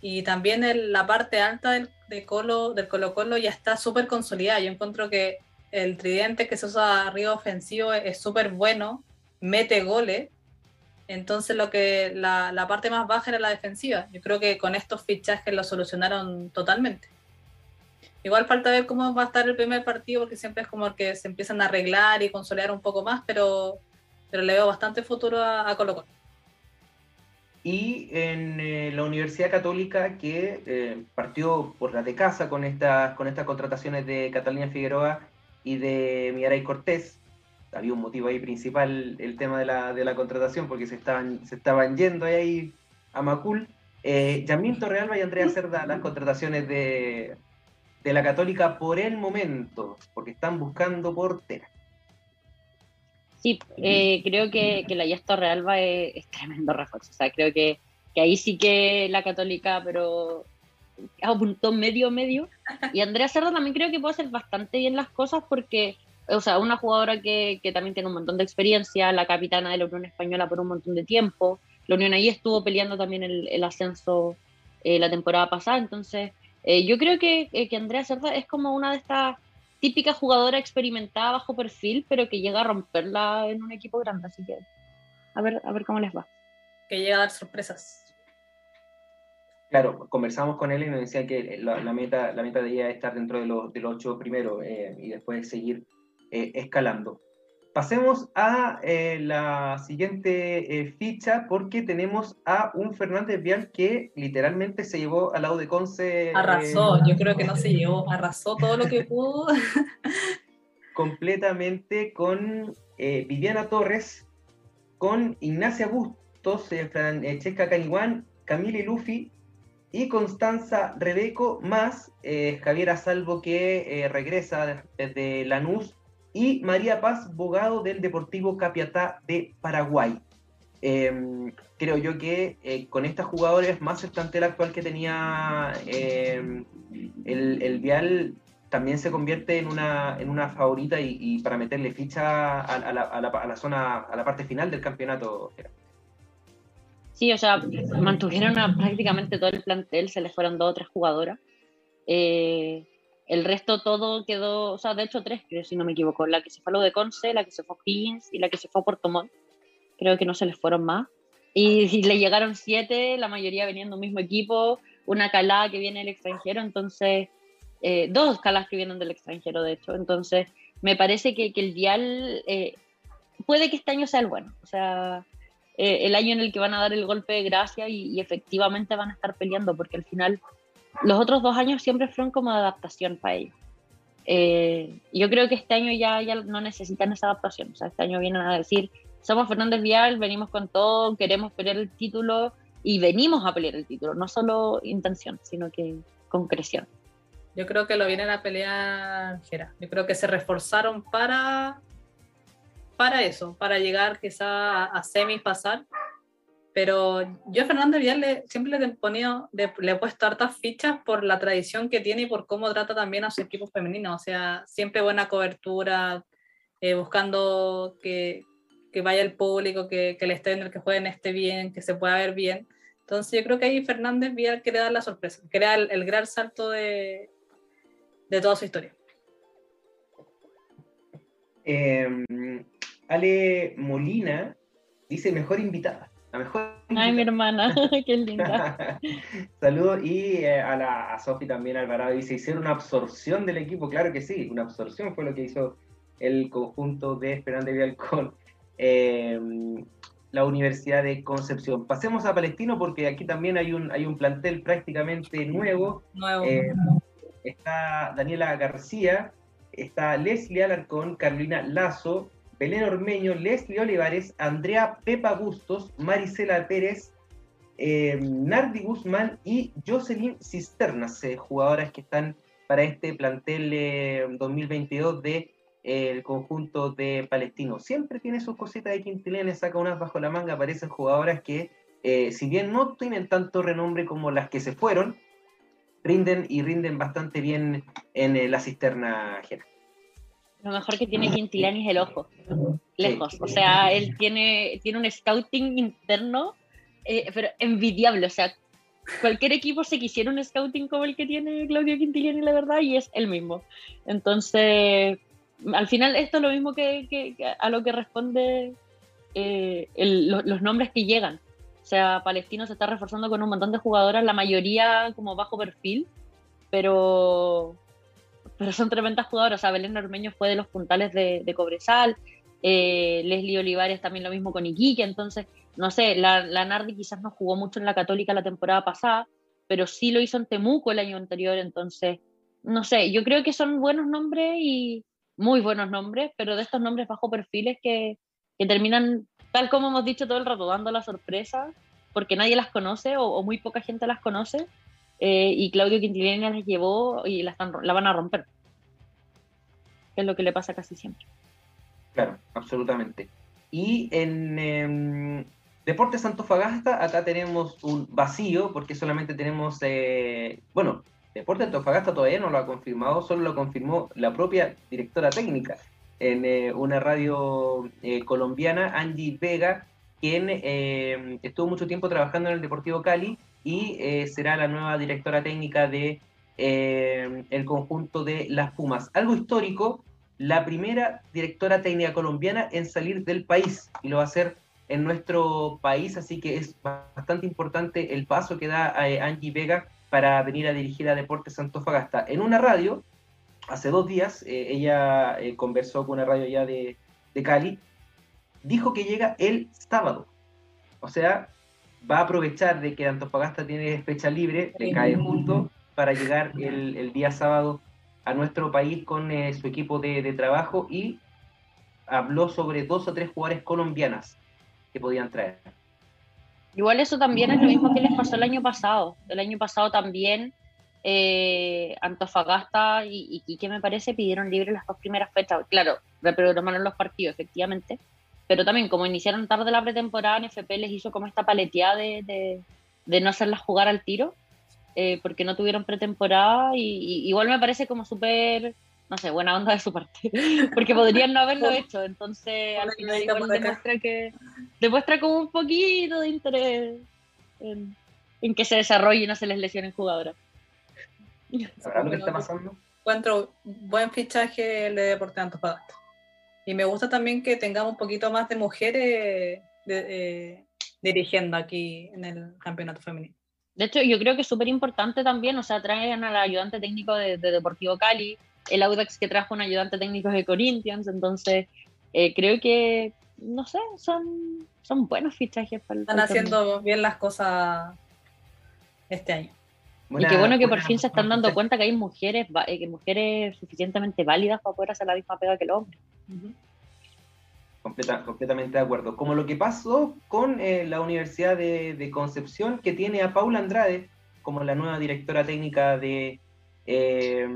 Y también en la parte alta del, de Colo, del Colo Colo ya está súper consolidada. Yo encuentro que el tridente que se usa arriba ofensivo es súper bueno, mete goles. Entonces lo que la, parte más baja era la defensiva. Yo creo que con estos fichajes lo solucionaron totalmente. Igual falta ver cómo va a estar el primer partido porque siempre es como que se empiezan a arreglar y consolidar un poco más, pero, pero le veo bastante futuro a, a Colo Colo y en eh, la Universidad Católica que eh, partió por la de casa con estas, con estas contrataciones de Catalina Figueroa y de Miaray Cortés. Había un motivo ahí principal, el tema de la, de la contratación, porque se estaban, se estaban yendo ahí a Macul. Eh, Yamil Torrealba y Andrea Cerda, las contrataciones de, de la Católica por el momento, porque están buscando portera. Sí, eh, creo que, que la Yasta Realba es, es, tremendo refuerzo. O sea, creo que ahí sí que la católica, pero apuntó medio medio. Y Andrea Cerda también creo que puede hacer bastante bien las cosas porque, o sea, una jugadora que, también tiene un montón de experiencia, la capitana de la Unión Española por un montón de tiempo. La Unión ahí estuvo peleando también el, el ascenso eh, la temporada pasada, entonces eh, yo creo que, eh, que Andrea Cerda es como una de estas típicas jugadoras experimentadas bajo perfil, pero que llega a romperla en un equipo grande, así que a ver, a ver cómo les va. Que llega a dar sorpresas. Claro, conversamos con él y nos decía que la, la meta, la meta de ella es estar dentro de los, de los ocho primeros eh, y después seguir eh, escalando. Pasemos a eh, la siguiente eh, ficha porque tenemos a un Fernández Vial que literalmente se llevó al lado de Conce. Arrasó, yo creo que no se llevó, arrasó todo lo que pudo. completamente con Viviana Torres, con Ignacia Bustos, Francesca Caniguán, Camille Luffy, y Constanza Rebeco, más eh, Javiera Salvo que eh, regresa desde Lanús, y María Paz Bogado del Deportivo Capiatá de Paraguay. Eh, creo yo que eh, con estas jugadores, más el plantel actual que tenía el, el, Vial, también se convierte en una, en una favorita y, para meterle ficha a, la, a, la, zona, a la parte final del campeonato. Sí, o sea, mantuvieron prácticamente todo el plantel, se les fueron dos o tres jugadoras. Eh, el resto todo quedó, o sea, de hecho tres, creo, si no me equivoco. La que se fue a lo de Conce, la que se fue a Higgins y la que se fue a Puerto Montt. Creo que no se les fueron más. Y, y le llegaron siete, la mayoría venían de un mismo equipo, una calada que viene del extranjero, entonces, eh, dos calas que vienen del extranjero, de hecho. Entonces, me parece que, que el Vial eh, puede que este año sea el bueno. O sea, eh, el año en el que van a dar el golpe de gracia y, y, efectivamente van a estar peleando, porque al final los otros dos años siempre fueron como de adaptación para ellos. Eh, yo creo que este año ya, ya no necesitan esa adaptación, o sea, este año vienen a decir, somos Fernández Vial, venimos con todo, queremos pelear el título y venimos a pelear el título, no solo intención, sino que concreción. Yo creo que lo vienen a pelear, Gera. Yo creo que se reforzaron para para eso, para llegar quizá a, a semis pasar. Pero yo a Fernando Vidal le, siempre le he, ponido, le, he puesto hartas fichas por la tradición que tiene y por cómo trata también a su equipo femenino. O sea, siempre buena cobertura, eh, buscando que, vaya el público, que, que el el que jueguen esté bien, que se pueda ver bien. Entonces yo creo que ahí Fernández Vidal quiere dar la sorpresa, quiere dar el, gran salto de, de toda su historia. Eh, Ale Molina dice mejor invitada. La mejor Ay, mi hermana, qué linda. Saludos. Y eh, a, la, a Sofi también Alvarado dice, hicieron una absorción del equipo. Claro que sí, una absorción fue lo que hizo el conjunto de Esperante Vial con eh, la Universidad de Concepción. Pasemos a Palestino porque aquí también hay un, hay un plantel prácticamente nuevo. Nuevo. Eh, está Daniela García, está Leslie Alarcón, Carolina Lazo, Belén Ormeño, Leslie Olivares, Andrea Pepa Bustos, Marisela Pérez, eh, Nardi Guzmán y Jocelyn Cisternas, eh, jugadoras que están para este plantel eh, 2022 de eh, conjunto de Palestino. Siempre tiene sus cositas de Quintilene, saca unas bajo la manga, aparecen jugadoras que, eh, si bien no tienen tanto renombre como las que se fueron, rinden y rinden bastante bien en la cisterna ajena. Lo mejor que tiene Quintilani es el ojo, lejos. O sea, él tiene, tiene un scouting interno, eh, pero envidiable. O sea, cualquier equipo se quisiera un scouting como el que tiene Claudio Quintiliani, la verdad, y es el mismo. Entonces, al final, esto es lo mismo que, que, que a lo que responde eh, el, los, los nombres que llegan. O sea, Palestino se está reforzando con un montón de jugadoras, la mayoría como bajo perfil, pero pero son tremendas jugadoras. O sea, Belén Ormeño fue de los puntales de, de Cobresal, eh, Leslie Olivares también lo mismo con Iquique, entonces, no sé, la, Nardi quizás no jugó mucho en la Católica la temporada pasada, pero sí lo hizo en Temuco el año anterior, entonces, no sé, yo creo que son buenos nombres y muy buenos nombres, pero de estos nombres bajo perfiles que, terminan, tal como hemos dicho todo el rato, dando la sorpresa, porque nadie las conoce o muy poca gente las conoce, eh, y Claudio Quintiliani las llevó y la, están, la van a romper. Es lo que le pasa casi siempre. Claro, absolutamente. Y en, eh, Deportes Antofagasta, acá tenemos un vacío porque solamente tenemos, eh, bueno, Deportes Antofagasta todavía no lo ha confirmado, solo lo confirmó la propia directora técnica en eh, una radio eh, colombiana, Angie Vega, quien estuvo mucho tiempo trabajando en el Deportivo Cali y será la nueva directora técnica de el conjunto de las Pumas. Algo histórico, la primera directora técnica colombiana en salir del país y lo va a hacer en nuestro país, así que es bastante importante el paso que da eh, Angie Vega para venir a dirigir a Deportes Antofagasta. En una radio, hace dos días, eh, ella eh, conversó con una radio ya de, Cali, dijo que llega el sábado. O sea, va a aprovechar de que Antofagasta tiene fecha libre, le cae junto para llegar el, día sábado a nuestro país con su equipo de, de trabajo y habló sobre dos o tres jugadores colombianas que podían traer. Igual eso también es lo mismo que les pasó el año pasado. El año pasado también eh, Antofagasta y, y me parece pidieron libre las dos primeras fechas. Claro, reprogramaron los partidos, efectivamente. Pero también, como iniciaron tarde la pretemporada, NFP les hizo como esta paleteada de, de, no hacerlas jugar al tiro, eh, porque no tuvieron pretemporada. Y, igual me parece como súper no sé, buena onda de su parte, porque podrían no haberlo hecho, entonces al final igual demuestra que demuestra como un poquito de interés en, que se desarrolle y no se les lesionen jugadoras. lo que está pasando? Encuentro buen fichaje el de Deporte Antofagasta. Y me gusta también que tengamos un poquito más de mujeres eh, dirigiendo aquí en el campeonato femenino. De hecho, yo creo que es súper importante también, o sea, traen al ayudante técnico de Deportivo Cali, el Audax que trajo un ayudante técnico de Corinthians, entonces eh, creo que, no sé, son, son buenos fichajes para Están haciendo bien las cosas este año. Y qué bueno que por fin se están dando cuenta que hay mujeres, eh, que mujeres suficientemente válidas para poder hacer la misma pega que el hombre. completamente de acuerdo. Como lo que pasó con eh, la Universidad de, Concepción, que tiene a Paula Andrade como la nueva directora técnica de eh,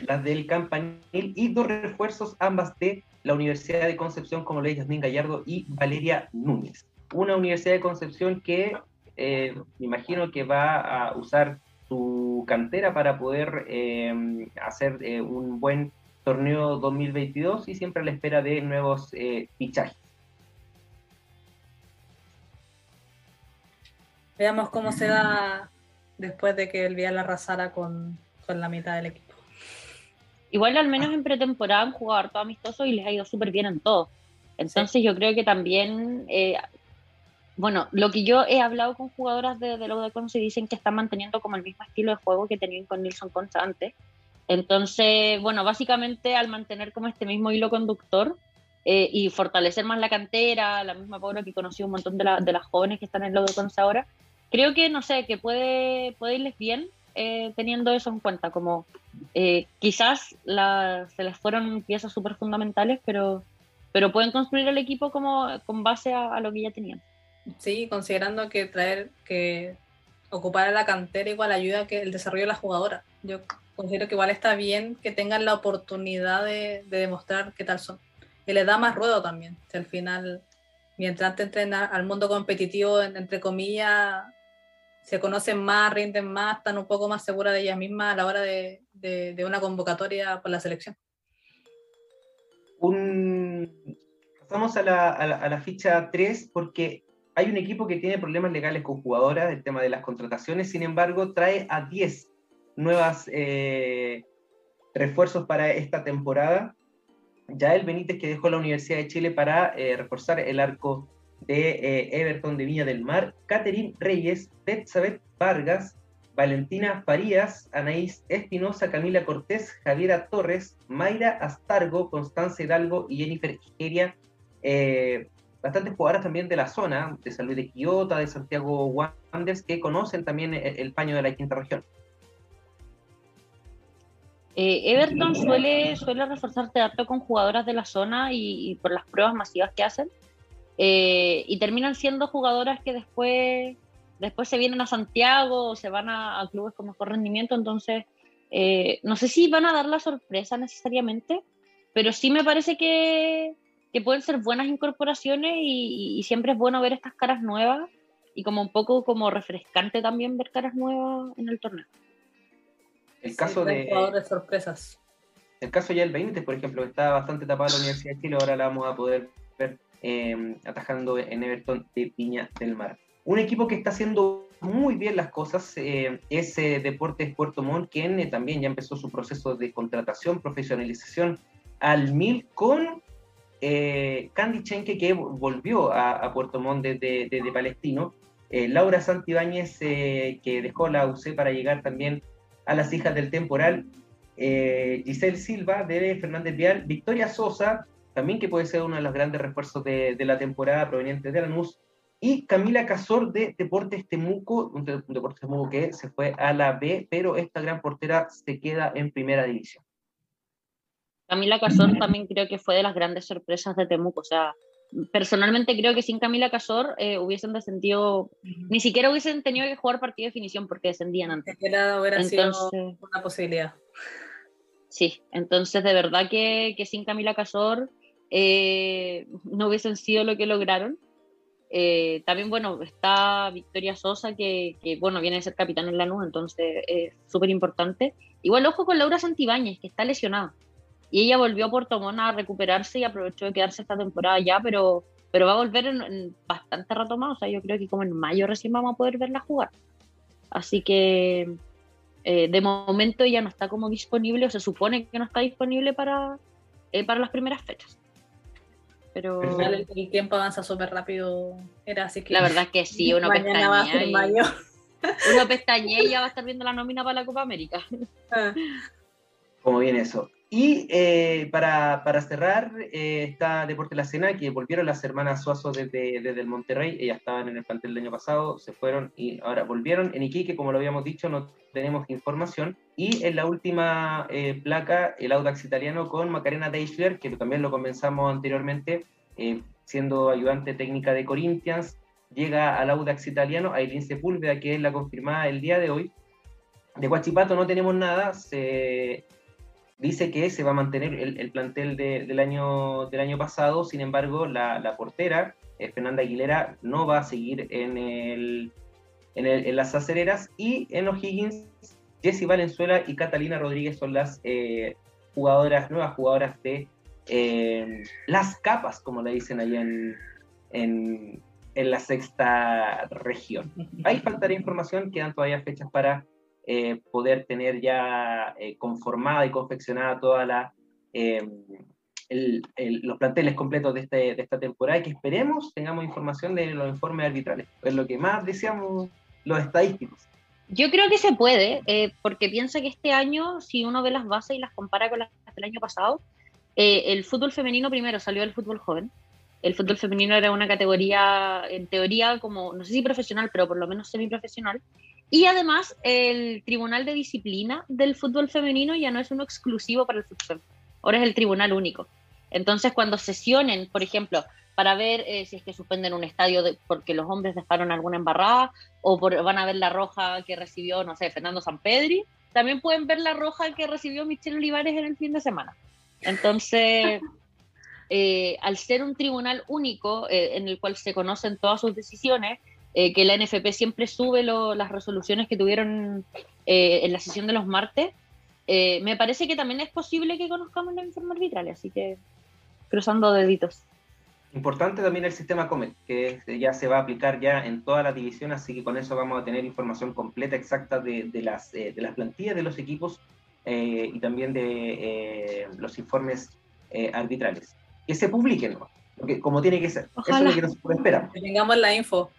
las del Campanil y dos refuerzos, ambas de la Universidad de Concepción, como le Yasmin Gallardo y Valeria Núñez. Una Universidad de Concepción que eh, me imagino que va a usar su cantera para poder eh, hacer eh, un buen torneo 2022 y siempre a la espera de nuevos fichajes. Veamos cómo se da después de que el Vial arrasara con, con la mitad del equipo. Igual al menos en pretemporada han jugado harto amistoso y les ha ido súper bien en todo. Entonces yo creo que también, eh, bueno, lo que yo he hablado con jugadoras de, de de Conce dicen que están manteniendo como el mismo estilo de juego que tenían con Nilsson Concha antes. Entonces, bueno, básicamente al mantener como este mismo hilo conductor eh, y fortalecer más la cantera, la misma Paula que conocí un montón de, de, las jóvenes que están en el de Conce ahora, creo que, no sé, que puede, puede irles bien eh, teniendo eso en cuenta, como eh, quizás se les fueron piezas súper fundamentales, pero, pero pueden construir el equipo como con base a, lo que ya tenían. Sí, considerando que traer, que ocupar a la cantera igual ayuda a que el desarrollo de la jugadora. Yo considero que igual está bien que tengan la oportunidad de, demostrar qué tal son. Y les da más ruedo también. Si al final, mientras te entrenan al mundo competitivo, entre comillas, se conocen más, rinden más, están un poco más seguras de ellas mismas a la hora de, una convocatoria por la selección. Pasamos a la, ficha 3 porque hay un equipo que tiene problemas legales con jugadoras, el tema de las contrataciones, sin embargo trae a 10 nuevas eh, refuerzos para esta temporada. Ya el Benítez que dejó la Universidad de Chile para eh, reforzar el arco de eh, Everton de Viña del Mar, Catherine Reyes, Betsabeth Vargas, Valentina Farías, Anaís Espinosa, Camila Cortés, Javiera Torres, Mayra Astargo, Constanza Hidalgo y Jennifer Igeria. Eh, bastantes jugadoras también de la zona, de San Luis de Quillota, de Santiago Wanderers, que conocen también el, paño de la quinta región. Eh, Everton suele, suele reforzarse harto con jugadoras de la zona y, por las pruebas masivas que hacen. Eh, y terminan siendo jugadoras que después, después se vienen a Santiago o se van a, clubes con mejor rendimiento, entonces eh, no sé si van a dar la sorpresa necesariamente, pero sí me parece que, que pueden ser buenas incorporaciones y, siempre es bueno ver estas caras nuevas y como un poco como refrescante también ver caras nuevas en el torneo. El caso de... de sorpresas. El caso ya el 20, por ejemplo, está bastante tapado la Universidad de Chile, ahora la vamos a poder ver eh, atajando en Everton de Piña del Mar. Un equipo que está haciendo muy bien las cosas eh, es eh, Deportes Puerto Montt, quien también ya empezó su proceso de contratación, profesionalización al mil con Candy Chenke, que volvió a, Puerto Montt desde, Palestino. Laura Santibáñez, que dejó la UC para llegar también a las hijas del temporal. Giselle Silva de Fernández Vial, Victoria Sosa, también que puede ser uno de los grandes refuerzos de, la temporada proveniente de Lanús, y Camila Casor de Deportes Temuco, un, Deportes Temuco que se fue a la B, pero esta gran portera se queda en primera división. Camila Casor también creo que fue de las grandes sorpresas de Temuco, o sea, personalmente creo que sin Camila Casor eh, hubiesen descendido, ni siquiera hubiesen tenido que jugar partido de definición porque descendían antes. hubiera sido una posibilidad. Sí, entonces de verdad que, que sin Camila Casor eh, no hubiesen sido lo que lograron. Eh, también, bueno, está Victoria Sosa, que, bueno, viene a ser capitán en la nube, entonces es súper importante. Igual, ojo con Laura Santibáñez, que está lesionada. Y ella volvió a Puerto Montt a recuperarse y aprovechó de quedarse esta temporada ya, pero, pero va a volver en, bastante rato más. O sea, yo creo que como en mayo recién vamos a poder verla jugar. Así que eh, de momento ella no está como disponible, o se supone que no está disponible para, para las primeras fechas pero el, tiempo avanza súper rápido. Era así que la verdad es que sí, uno pestañea. Y, uno pestañea y ya va a estar viendo la nómina para la Copa América. Ah. Como viene eso. Y eh, para, para, cerrar, eh, está Deporte La Cena, que volvieron las hermanas Suazo desde, desde el Monterrey. Ellas estaban en el plantel del año pasado, se fueron y ahora volvieron. En Iquique, como lo habíamos dicho, no tenemos información. Y en la última eh, placa, el Audax italiano con Macarena Deichler, que también lo comenzamos anteriormente, siendo ayudante técnica de Corinthians. Llega al Audax italiano, Aileen Sepúlveda, que es la confirmada el día de hoy. De Guachipato no tenemos nada, se dice que se va a mantener el, plantel del, año, del año pasado, sin embargo, la, portera, eh, Fernanda Aguilera, no va a seguir en, el, en, las acereras y en los Higgins, Jessie Valenzuela y Catalina Rodríguez son las eh, jugadoras, nuevas jugadoras de eh, las capas, como le dicen allá en, en, en la sexta región. Ahí faltaría información, quedan todavía fechas para eh, poder tener ya eh, conformada y confeccionada toda la eh, los planteles completos de, este, de, esta temporada y que esperemos tengamos información de los informes arbitrales. Es lo que más deseamos los estadísticos. Yo creo que se puede, porque piensa que este año, si uno ve las bases y las compara con las del año pasado, el fútbol femenino primero salió del fútbol joven. El fútbol femenino era una categoría, en teoría, como, no sé si profesional, pero por lo menos semiprofesional. Y además, el Tribunal de Disciplina del fútbol femenino ya no es uno exclusivo para el fútbol, ahora es el tribunal único. Entonces, cuando sesionen, por ejemplo, para ver eh, si es que suspenden un estadio porque los hombres dejaron alguna embarrada, o van a ver la roja que recibió, no sé, Fernando Sampedri, también pueden ver la roja que recibió Michelle Olivares en el fin de semana. Entonces, eh, al ser un tribunal único eh, en el cual se conocen todas sus decisiones, eh, que la NFP siempre sube las resoluciones que tuvieron eh, en la sesión de los martes, eh, me parece que también es posible que conozcamos la informe arbitral, así que cruzando deditos. Importante también el sistema COMET, que ya se va a aplicar ya en toda la división, así que con eso vamos a tener información completa, exacta de, las, plantillas de los equipos y también de los informes arbitrales. Que se publiquen, ¿no? Como tiene que ser. Eso es lo que nosotros esperamos. Que tengamos la info.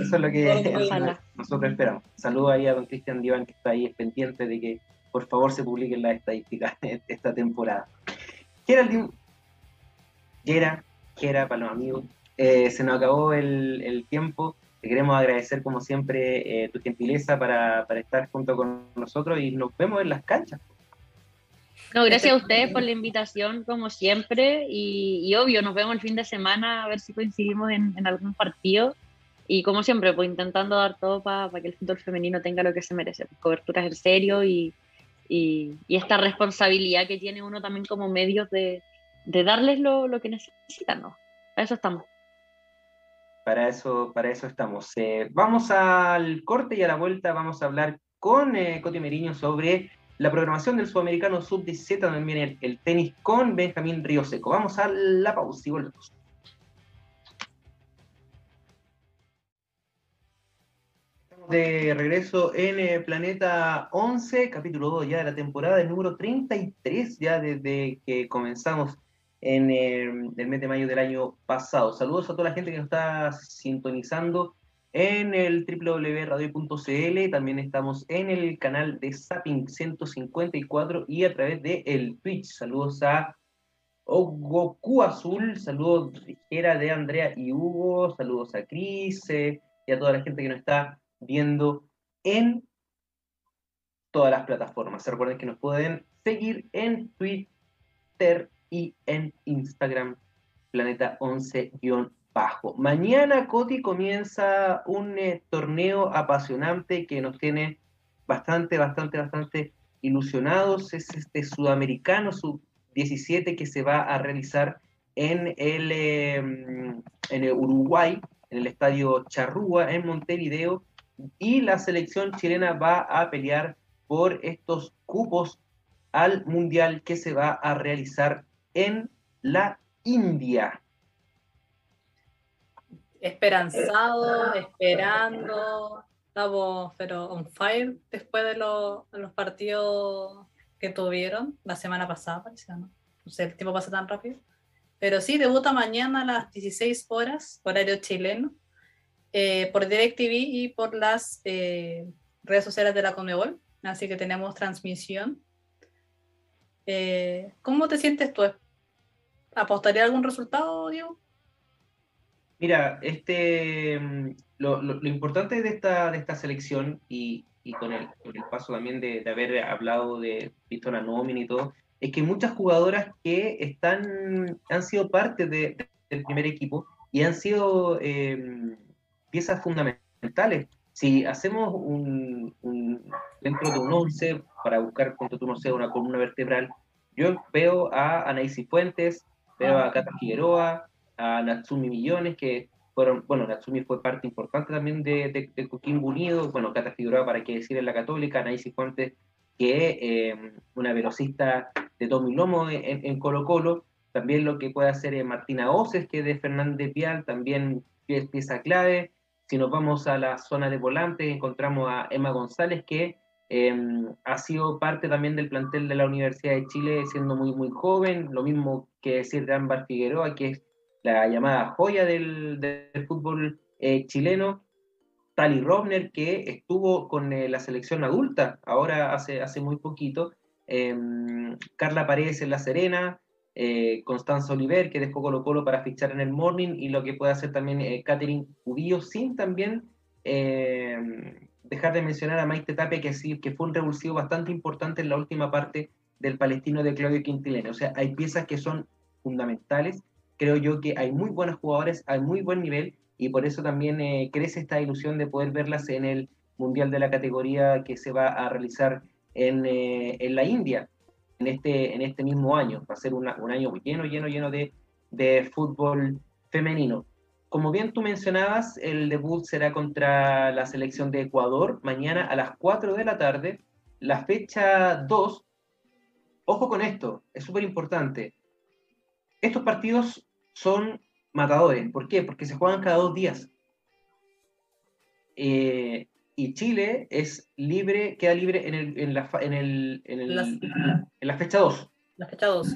Eso es lo que nosotros esperamos. Saludo ahí a don Cristian Diván, que está ahí pendiente de que por favor se publiquen las estadísticas de esta temporada. Geraldine, Gera, Gera, para los amigos, eh, se nos acabó el, el, tiempo. Te queremos agradecer, como siempre, eh, tu gentileza para, para estar junto con nosotros y nos vemos en las canchas. No, gracias a ustedes por la invitación, como siempre. Y, obvio, nos vemos el fin de semana a ver si coincidimos en, algún partido. Y como siempre, pues intentando dar todo para que el fútbol femenino tenga lo que se merece. Coberturas en serio y, y, esta responsabilidad que tiene uno también como medios de, de darles lo, lo que necesitan, ¿no? A eso estamos. Para eso, para eso estamos. Eh, vamos al corte y a la vuelta vamos a hablar con eh, Coti Meriño sobre la programación del Sudamericano Sub-17, también el, el tenis con Benjamín Río Seco. Vamos a la pausa y volvemos. de regreso en eh, Planeta 11, capítulo 2 ya de la temporada, el número 33 ya desde que comenzamos en eh, el mes de mayo del año pasado. Saludos a toda la gente que nos está sintonizando en el www.radio.cl, también estamos en el canal de Zapping 154 y a través de el Twitch. Saludos a Goku Azul, saludos era de Andrea y Hugo, saludos a Cris y a toda la gente que nos está viendo en todas las plataformas. Recuerden que nos pueden seguir en Twitter y en Instagram, Planeta 11-bajo. Mañana, Coti, comienza un eh, torneo apasionante que nos tiene bastante, bastante, bastante ilusionados. Es este sudamericano sub-17 que se va a realizar en el, em, en el Uruguay, en el estadio Charrúa, en Montevideo y la selección chilena va a pelear por estos cupos al mundial que se va a realizar en la India. Esperanzado, esperando, estamos pero on fire después de, los partidos que tuvieron la semana pasada, ¿no? no sé, el tiempo pasa tan rápido. Pero sí, debuta mañana a las 16 horas, horario chileno. Eh, por DirecTV y por las eh, redes sociales de la Conmebol, así que tenemos transmisión. Eh, ¿Cómo te sientes tú? ¿Apostaría algún resultado, Diego? Mira, este, mm, lo, importante de esta, de esta selección y, con, el, con, el, paso también de, de, haber hablado de visto la nómina y todo, es que muchas jugadoras que están, han sido parte de, del primer equipo y han sido eh, piezas fundamentales. Si hacemos un, dentro de un 11 para buscar, cuánto tú no sé, una columna vertebral, yo veo a Anaísi Fuentes, veo a Cata Figueroa, a Natsumi Millones, que fueron, bueno, Natsumi fue parte importante también de, de, de Coquimbo Unido, bueno, Cata Figueroa, para qué decir en la Católica, Anaísi Fuentes, que eh, una velocista de Tommy Lomo en, en, Colo Colo, también lo que puede hacer eh, Martina Oces, que es de Fernández Vial, también es pieza clave, si nos vamos a la zona de volantes, encontramos a Emma González, que eh, ha sido parte también del plantel de la Universidad de Chile, siendo muy, muy joven. Lo mismo que decir de Ámbar Figueroa, que es la llamada joya del, del fútbol eh, chileno. Tali Robner, que estuvo con eh, la selección adulta, ahora hace, hace muy poquito. Em, Carla Paredes en La Serena, eh, Constanza Oliver, que dejó Colo Colo para fichar en el Morning, y lo que puede hacer también Catherine Cubillo, sin también eh, dejar de mencionar a Maite Tapia, que, sí, que fue un revulsivo bastante importante en la última parte del palestino de Claudio Quintilene. O sea, hay piezas que son fundamentales. Creo yo que hay muy buenos jugadores, hay muy buen nivel, y por eso también eh, crece esta ilusión de poder verlas en el Mundial de la categoría que se va a realizar en, eh, en la India en este, en este mismo año. Va a ser una, un año lleno, lleno, lleno de, de fútbol femenino. Como bien tú mencionabas, el debut será contra la selección de Ecuador mañana a las 4 de la tarde. La fecha 2, ojo con esto, es súper importante. Estos partidos son matadores. ¿Por qué? Porque se juegan cada dos días. Eh, y Chile es libre, queda libre en, el, en, la, en, el, en, el, en la fecha 2. La fecha 2.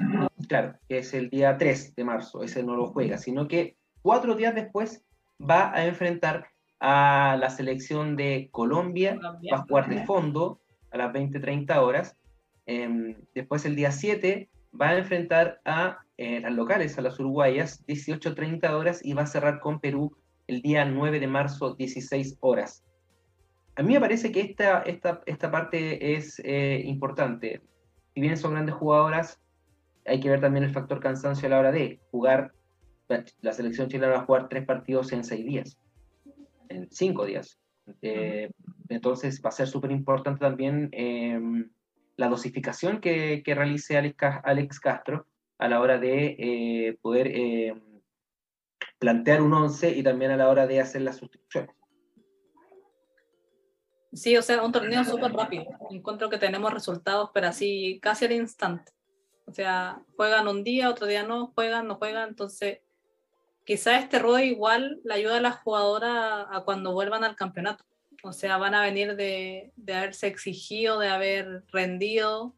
Claro, que es el día 3 de marzo, ese no lo juega, sino que cuatro días después va a enfrentar a la selección de Colombia, Colombia. va a jugar de fondo a las 20-30 horas. Eh, después el día 7 va a enfrentar a eh, las locales, a las uruguayas, 18-30 horas y va a cerrar con Perú el día 9 de marzo, 16 horas a mí me parece que esta, esta, esta parte es eh, importante. Si bien son grandes jugadoras, hay que ver también el factor cansancio a la hora de jugar. La selección chilena va a jugar tres partidos en seis días, en cinco días. Eh, entonces va a ser súper importante también la dosificación que, que realice Alex, Alex, Castro a la hora de eh, poder eh, plantear un 11 y también a la hora de hacer las sustituciones. Sí, o sea, un torneo súper rápido. Encuentro que tenemos resultados, pero así casi al instante. O sea, juegan un día, otro día no, juegan, no juegan. Entonces, quizá este rol igual le ayuda a las jugadoras a, cuando vuelvan al campeonato. O sea, van a venir de, de haberse exigido, de haber rendido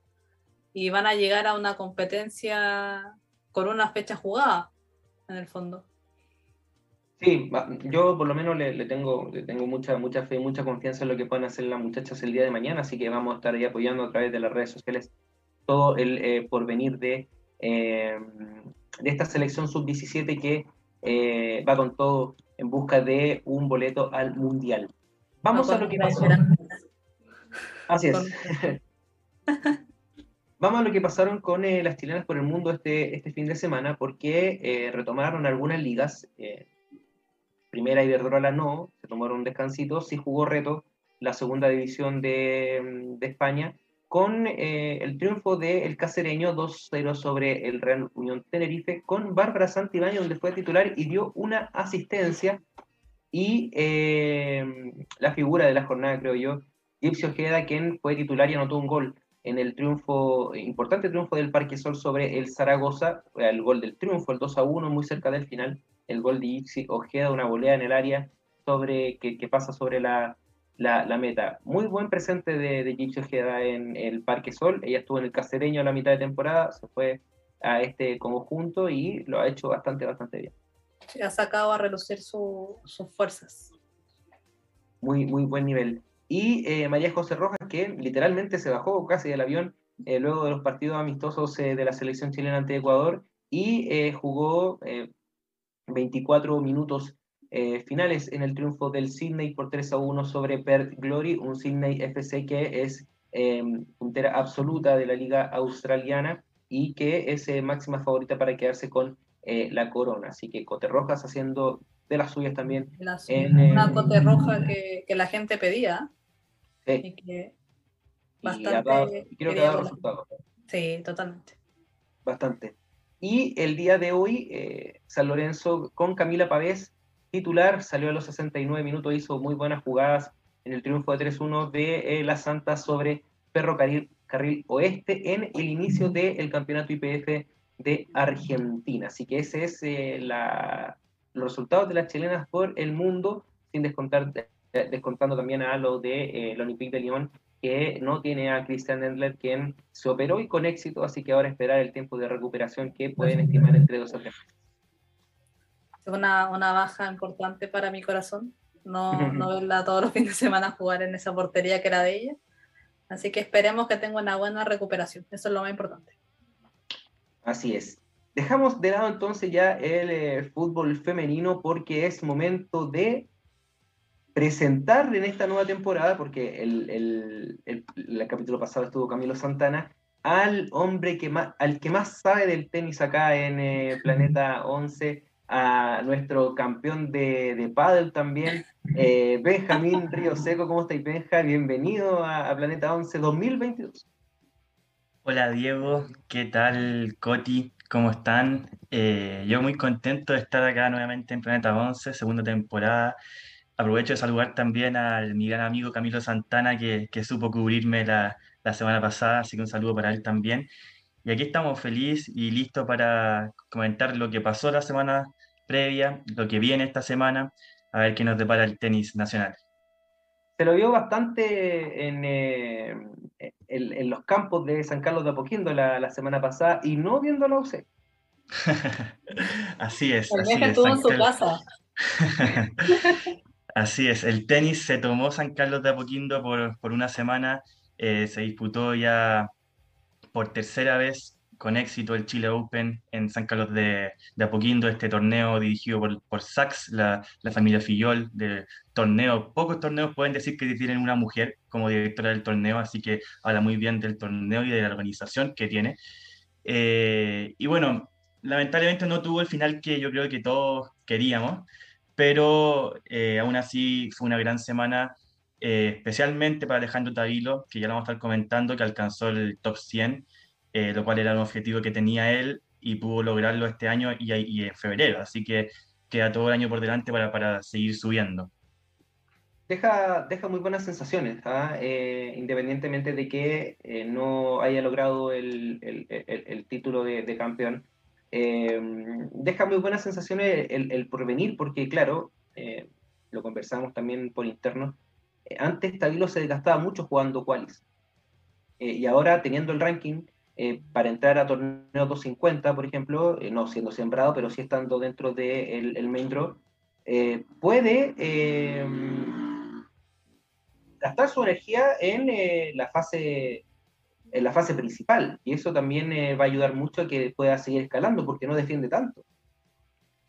y van a llegar a una competencia con una fecha jugada, en el fondo. Sí, yo por lo menos le, tengo, le tengo mucha, mucha fe, mucha confianza en lo que puedan hacer las muchachas el día de mañana, así que vamos a estar ahí apoyando a través de las redes sociales todo el eh, porvenir de, eh, de esta selección sub-17 que eh, va con todo en busca de un boleto al Mundial. Vamos a lo que pasó. Así es. Vamos a lo que pasaron con las chilenas por el mundo este, este fin de semana, porque retomaron algunas ligas primera Iberdrola no, se tomaron un descansito, sí jugó reto la segunda división de, de España, con eh, el triunfo del el cacereño 2-0 sobre el Real Unión Tenerife, con Bárbara Santibáñez, donde fue titular y dio una asistencia, y eh, la figura de la jornada, creo yo, Gypsy Ojeda, quien fue titular y anotó un gol en el triunfo, importante triunfo del Parque Sol sobre el Zaragoza, el gol del triunfo, el 2 1, muy cerca del final, el gol de Ixi Ojeda, una volea en el área sobre, que, pasa sobre la, meta. Muy buen presente de, de Ojeda en el Parque Sol. Ella estuvo en el Cacereño a la mitad de temporada, se fue a este conjunto y lo ha hecho bastante, bastante bien. ha sacado a relucir sus fuerzas. Muy, muy buen nivel. Y eh, María José Rojas, que literalmente se bajó casi del avión eh, luego de los partidos amistosos eh, de la selección chilena ante Ecuador y jugó 24 minutos finales en el triunfo del Sydney por 3 a 1 sobre Perth Glory, un Sydney FC que es puntera absoluta de la liga australiana y que es máxima favorita para quedarse con la corona. Así que Cote Rojas haciendo de las suyas también. una Cote Roja que, la gente pedía. Sí. Y que bastante. creo que ha dado resultados. Sí, totalmente. Bastante. Y el día de hoy, eh, San Lorenzo con Camila Pavés, titular, salió a los 69 minutos, hizo muy buenas jugadas en el triunfo de 3-1 de eh, la Santa sobre Perro Carril, Oeste en el inicio del campeonato IPF de Argentina. Así que ese es eh, la, los resultados de las chilenas por el mundo, sin descontar, descontando también a lo de el Olympique de Lyon que no tiene a Christian Endler, quien se operó y con éxito, así que ahora esperar el tiempo de recuperación que pueden estimar entre dos o tres Una, una baja importante para mi corazón, no, no verla todos los fines de semana jugar en esa portería que era de ella. Así que esperemos que tenga una buena recuperación, eso es lo más importante. Así es. Dejamos de lado entonces ya el eh, fútbol femenino porque es momento de presentar en esta nueva temporada, porque el, el, el, capítulo pasado estuvo Camilo Santana, al hombre que más, al que más sabe del tenis acá en eh, Planeta 11, a nuestro campeón de, de pádel también, eh, Benjamín Río Seco. ¿Cómo estáis, Benja? Bienvenido a, Planeta 11 2022. Hola, Diego. ¿Qué tal, Coti? ¿Cómo están? Eh, yo muy contento de estar acá nuevamente en Planeta 11, segunda temporada. Aprovecho de saludar también al mi gran amigo Camilo Santana, que, supo cubrirme la, semana pasada, así que un saludo para él también. Y aquí estamos felices y listos para comentar lo que pasó la semana previa, lo que viene esta semana, a ver qué nos depara el tenis nacional. Se lo vio bastante en, eh, en, los campos de San Carlos de Apoquindo la, la semana pasada y no viendo la UC. así es. así estuvo en su casa. Así es, el tenis se tomó San Carlos de Apoquindo por, una semana, eh, se disputó ya por tercera vez con éxito el Chile Open en San Carlos de, Apoquindo, este torneo dirigido por, por Sachs, la, familia Fillol, de torneo. Pocos torneos pueden decir que tienen una mujer como directora del torneo, así que habla muy bien del torneo y de la organización que tiene. Eh, y bueno, lamentablemente no tuvo el final que yo creo que todos queríamos pero eh, aún así fue una gran semana, eh, especialmente para Alejandro Tavilo, que ya lo vamos a estar comentando, que alcanzó el top 100, eh, lo cual era un objetivo que tenía él y pudo lograrlo este año y, y en febrero, así que queda todo el año por delante para, seguir subiendo. Deja, muy buenas sensaciones, ¿ah? eh, independientemente de que no haya logrado el, título de campeón. Eh, deja muy buenas sensaciones el, porvenir, porque claro, lo conversamos también por interno, antes Tabilo se desgastaba mucho jugando qualis. y ahora teniendo el ranking eh, para entrar a torneo 250, por ejemplo, eh, no siendo sembrado, pero sí estando dentro del de el main draw, eh, puede gastar su energía en la fase en la fase principal y eso también va a ayudar mucho a que pueda seguir escalando porque no defiende tanto.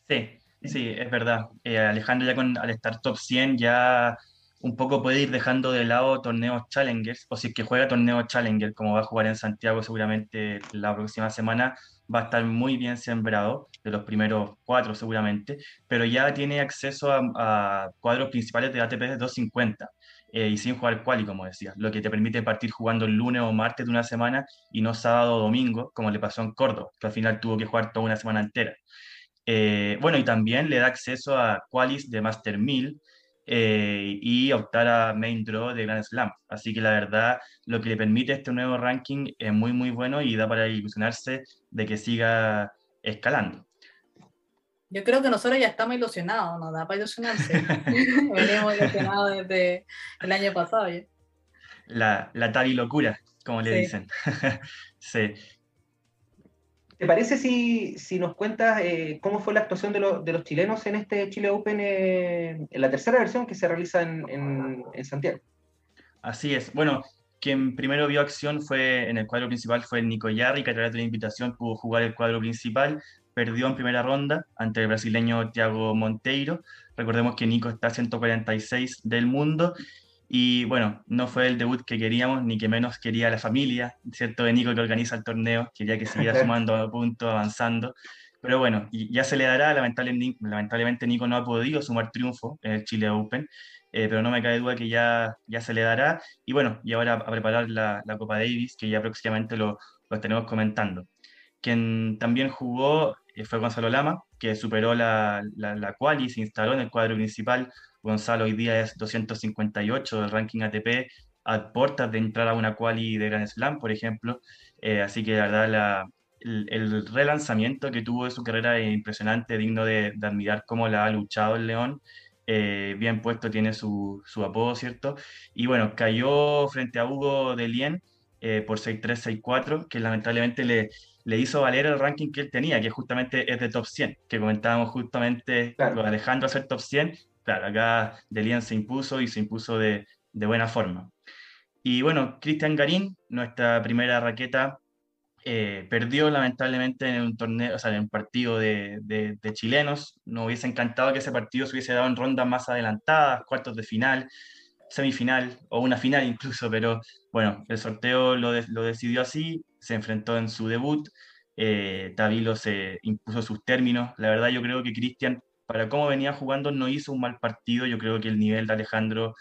Sí, sí, es verdad. Alejandro ya con, al estar top 100 ya un poco puede ir dejando de lado torneos Challengers, o si es que juega torneos Challenger, como va a jugar en Santiago seguramente la próxima semana, va a estar muy bien sembrado, de los primeros cuatro seguramente, pero ya tiene acceso a, cuadros principales de ATP de 250. Y sin jugar quali, como decía, lo que te permite partir jugando el lunes o martes de una semana y no sábado o domingo, como le pasó en Córdoba, que al final tuvo que jugar toda una semana entera. Eh, bueno, y también le da acceso a qualis de Master 1000, eh, y optar a Main Draw de Grand Slam. Así que la verdad, lo que le permite este nuevo ranking es muy, muy bueno y da para ilusionarse de que siga escalando. Yo creo que nosotros ya estamos ilusionados, nos da para ilusionarse. Venimos ilusionados desde el año pasado. La, la tal y locura, como le dicen. sí. ¿Te parece si, si nos cuentas eh, cómo fue la actuación de, de, los chilenos en este Chile Open, eh, en la tercera versión que se realiza en, en, Santiago? Así es. Bueno, quien primero vio acción fue en el cuadro principal fue Nico Yarri, que a través de la invitación pudo jugar el cuadro principal, perdió en primera ronda ante el brasileño Thiago Monteiro. Recordemos que Nico está a 146 del mundo y bueno, no fue el debut que queríamos, ni que menos quería la familia, ¿cierto? De Nico que organiza el torneo, quería que siguiera sumando puntos, avanzando. Pero bueno, ya se le dará, lamentablemente, lamentablemente Nico no ha podido sumar triunfo en el Chile Open, eh, pero no me cabe duda que ya, ya se le dará. Y bueno, y ahora a preparar la, la Copa Davis, que ya próximamente lo, lo estaremos comentando. Quien también jugó eh, fue Gonzalo Lama, que superó la, la, la quali y se instaló en el cuadro principal Gonzalo hoy día es 258 del ranking ATP, a puertas de entrar a una quali de Grand Slam, por ejemplo. Eh, así que la verdad, el, relanzamiento que tuvo de su carrera es impresionante, digno de, admirar cómo la ha luchado el León. Eh, bien puesto tiene su, su, apodo, ¿cierto? Y bueno, cayó frente a Hugo de Lien eh, por 6-3-6-4, que lamentablemente le, le hizo valer el ranking que él tenía, que justamente es de top 100, que comentábamos justamente con Alejandro a ser top 100, claro, acá Delian se impuso y se impuso de, de buena forma. Y bueno, Cristian Garín, nuestra primera raqueta, eh, perdió lamentablemente en un torneo, o sea, en un partido de, de, chilenos. Nos hubiese encantado que ese partido se hubiese dado en rondas más adelantadas, cuartos de final, semifinal o una final incluso, pero bueno, el sorteo lo, decidió así, se enfrentó en su debut, eh, se impuso sus términos. La verdad yo creo que Cristian para cómo venía jugando no hizo un mal partido. Yo creo que el nivel de Alejandro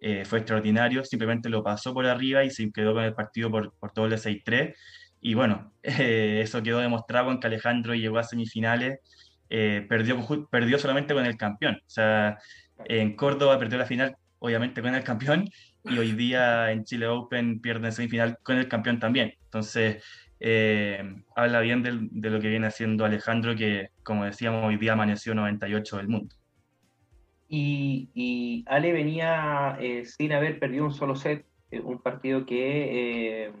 eh, fue extraordinario. Simplemente lo pasó por arriba y se quedó con el partido por, por el 6-3. Y bueno, eh, eso quedó demostrado en que Alejandro llegó a semifinales. Eh, perdió, perdió solamente con el campeón. O sea, en Córdoba perdió la final, obviamente, con el campeón. Y hoy día en Chile Open pierde en semifinal con el campeón también. Entonces, eh, habla bien de, lo que viene haciendo Alejandro, que como decíamos, hoy día amaneció 98 del mundo. Y, Ale venía eh, sin haber perdido un solo set, eh, un partido que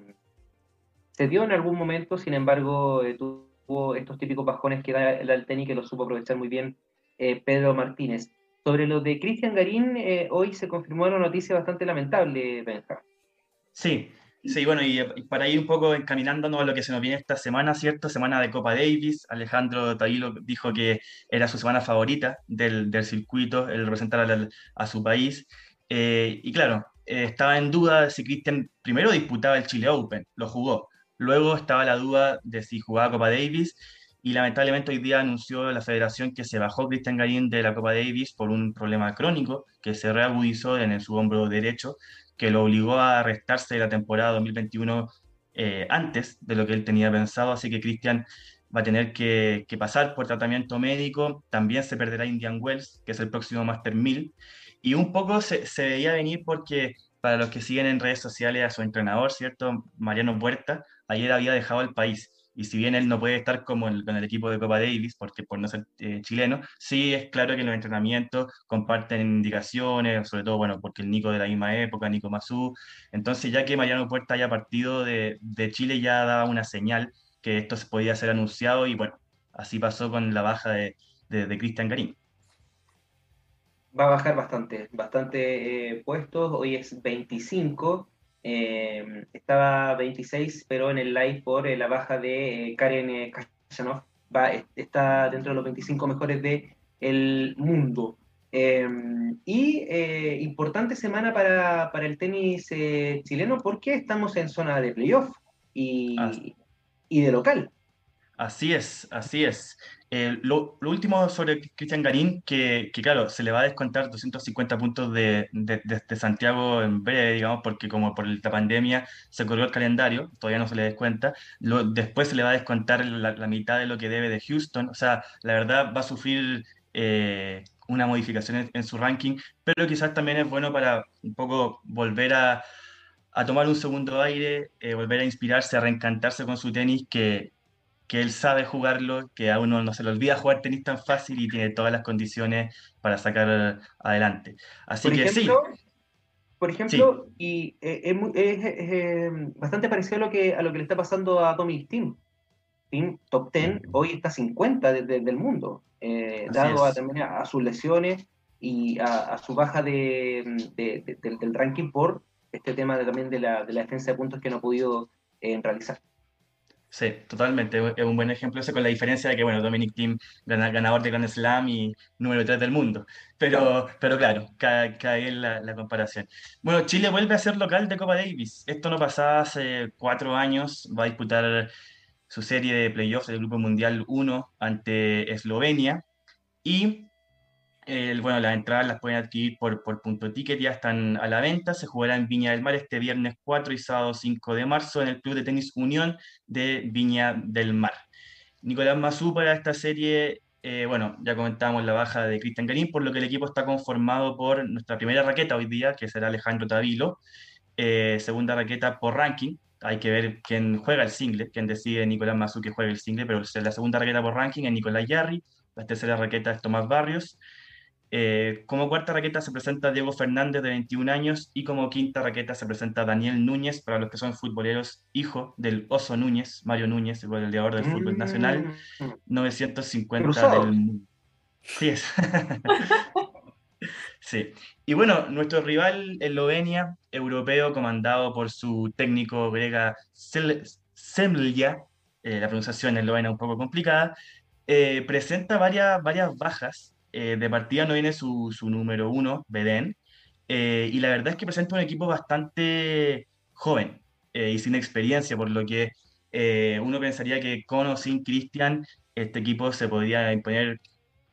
se dio en algún momento, sin embargo, tuvo estos típicos bajones que da el Alteni que lo supo aprovechar muy bien Pedro Martínez. Sobre lo de Cristian Garín, hoy se confirmó una noticia bastante lamentable, Benja. Sí, Sí, bueno, y, para ir un poco encaminándonos a lo que se nos viene esta semana, ¿cierto? Semana de Copa Davis. Alejandro Taguilo dijo que era su semana favorita del, del circuito, el representar a, su país. Eh, y claro, eh, estaba en duda si Cristian primero disputaba el Chile Open, lo jugó. Luego estaba la duda de si jugaba Copa Davis. Y lamentablemente hoy día anunció la federación que se bajó Cristian Garín de la Copa Davis por un problema crónico que se reagudizó en su hombro derecho que lo obligó a restarse la temporada 2021 eh, antes de lo que él tenía pensado, así que Cristian va a tener que, pasar por tratamiento médico, también se perderá Indian Wells, que es el próximo Master 1000, y un poco se, veía venir porque para los que siguen en redes sociales a su entrenador, ¿cierto? Mariano Puerta, ayer había dejado el país. Y si bien él no puede estar como con el equipo de Copa Davis, porque por no ser eh, chileno, sí es claro que en los entrenamientos comparten indicaciones, sobre todo, bueno, porque el Nico de la misma época, Nico Mazú. Entonces, ya que Mariano Puerta haya partido de, Chile, ya daba una señal que esto se podía ser anunciado y bueno, así pasó con la baja de, de, Cristian Garín. Va a bajar bastante, bastante eh, puestos, hoy es 25, eh, estaba 26, pero en el live por eh, la baja de Karen Kajanov, va, está dentro de los 25 mejores del el mundo. y importante semana para, para el tenis chileno porque estamos en zona de playoff y, ah, y de local. Así es, así es. Eh, lo, último sobre Cristian Garín, que, que, claro, se le va a descontar 250 puntos de, de, Santiago en breve, digamos, porque como por la pandemia se corrió el calendario, todavía no se le descuenta. Lo, después se le va a descontar la, mitad de lo que debe de Houston. O sea, la verdad va a sufrir eh, una modificación en, su ranking, pero quizás también es bueno para un poco volver a, a tomar un segundo aire, eh, volver a inspirarse, a reencantarse con su tenis, que, que él sabe jugarlo, que a uno no se le olvida jugar tenis tan fácil y tiene todas las condiciones para sacar adelante. Así que sí. Por ejemplo, y eh, es, eh, bastante parecido a lo, que, a lo que le está pasando a Tommy Team. Team top 10, hoy está 50 desde el mundo, dado a, también a, sus lesiones y a, su baja de, del ranking por este tema también de la, de la, defensa de puntos que no ha podido eh, realizar. Sí, totalmente. Es un buen ejemplo ese con la diferencia de que, bueno, Dominic Thiem, ganador de Grand Slam y número 3 del mundo. Pero pero claro cae, cae la, la, comparación. Bueno, Chile vuelve a ser local de Copa Davis. Esto no pasaba hace cuatro años. Va a disputar su serie de playoffs del Grupo Mundial 1 ante Eslovenia. Y bueno, las entradas las pueden adquirir por, por punto ticket, ya están a la venta. Se jugará en Viña del Mar este viernes 4 y sábado 5 de marzo en el Club de Tenis Unión de Viña del Mar. Nicolás Mazú para esta serie, eh, bueno, ya comentábamos la baja de Cristian Garín, por lo que el equipo está conformado por nuestra primera raqueta hoy día, que será Alejandro Tavilo, eh, segunda raqueta por ranking, hay que ver quién juega el single, quién decide Nicolás Mazú que juegue el single, pero la segunda raqueta por ranking es Nicolás Yarri, la tercera raqueta es Tomás Barrios, eh, como cuarta raqueta se presenta Diego Fernández, de 21 años, y como quinta raqueta se presenta Daniel Núñez, para los que son futboleros, hijo del Oso Núñez, Mario Núñez, el goleador del fútbol nacional, 950 mm. del mundo. Sí es. sí. Y bueno, nuestro rival Eslovenia, europeo, comandado por su técnico grega Semlja, eh, la pronunciación eslovena un poco complicada, eh, presenta varias, varias bajas eh, de partida no viene su, su número uno, Beden, eh, y la verdad es que presenta un equipo bastante joven eh, y sin experiencia, por lo que uno pensaría que con o sin Cristian, este equipo se podría imponer,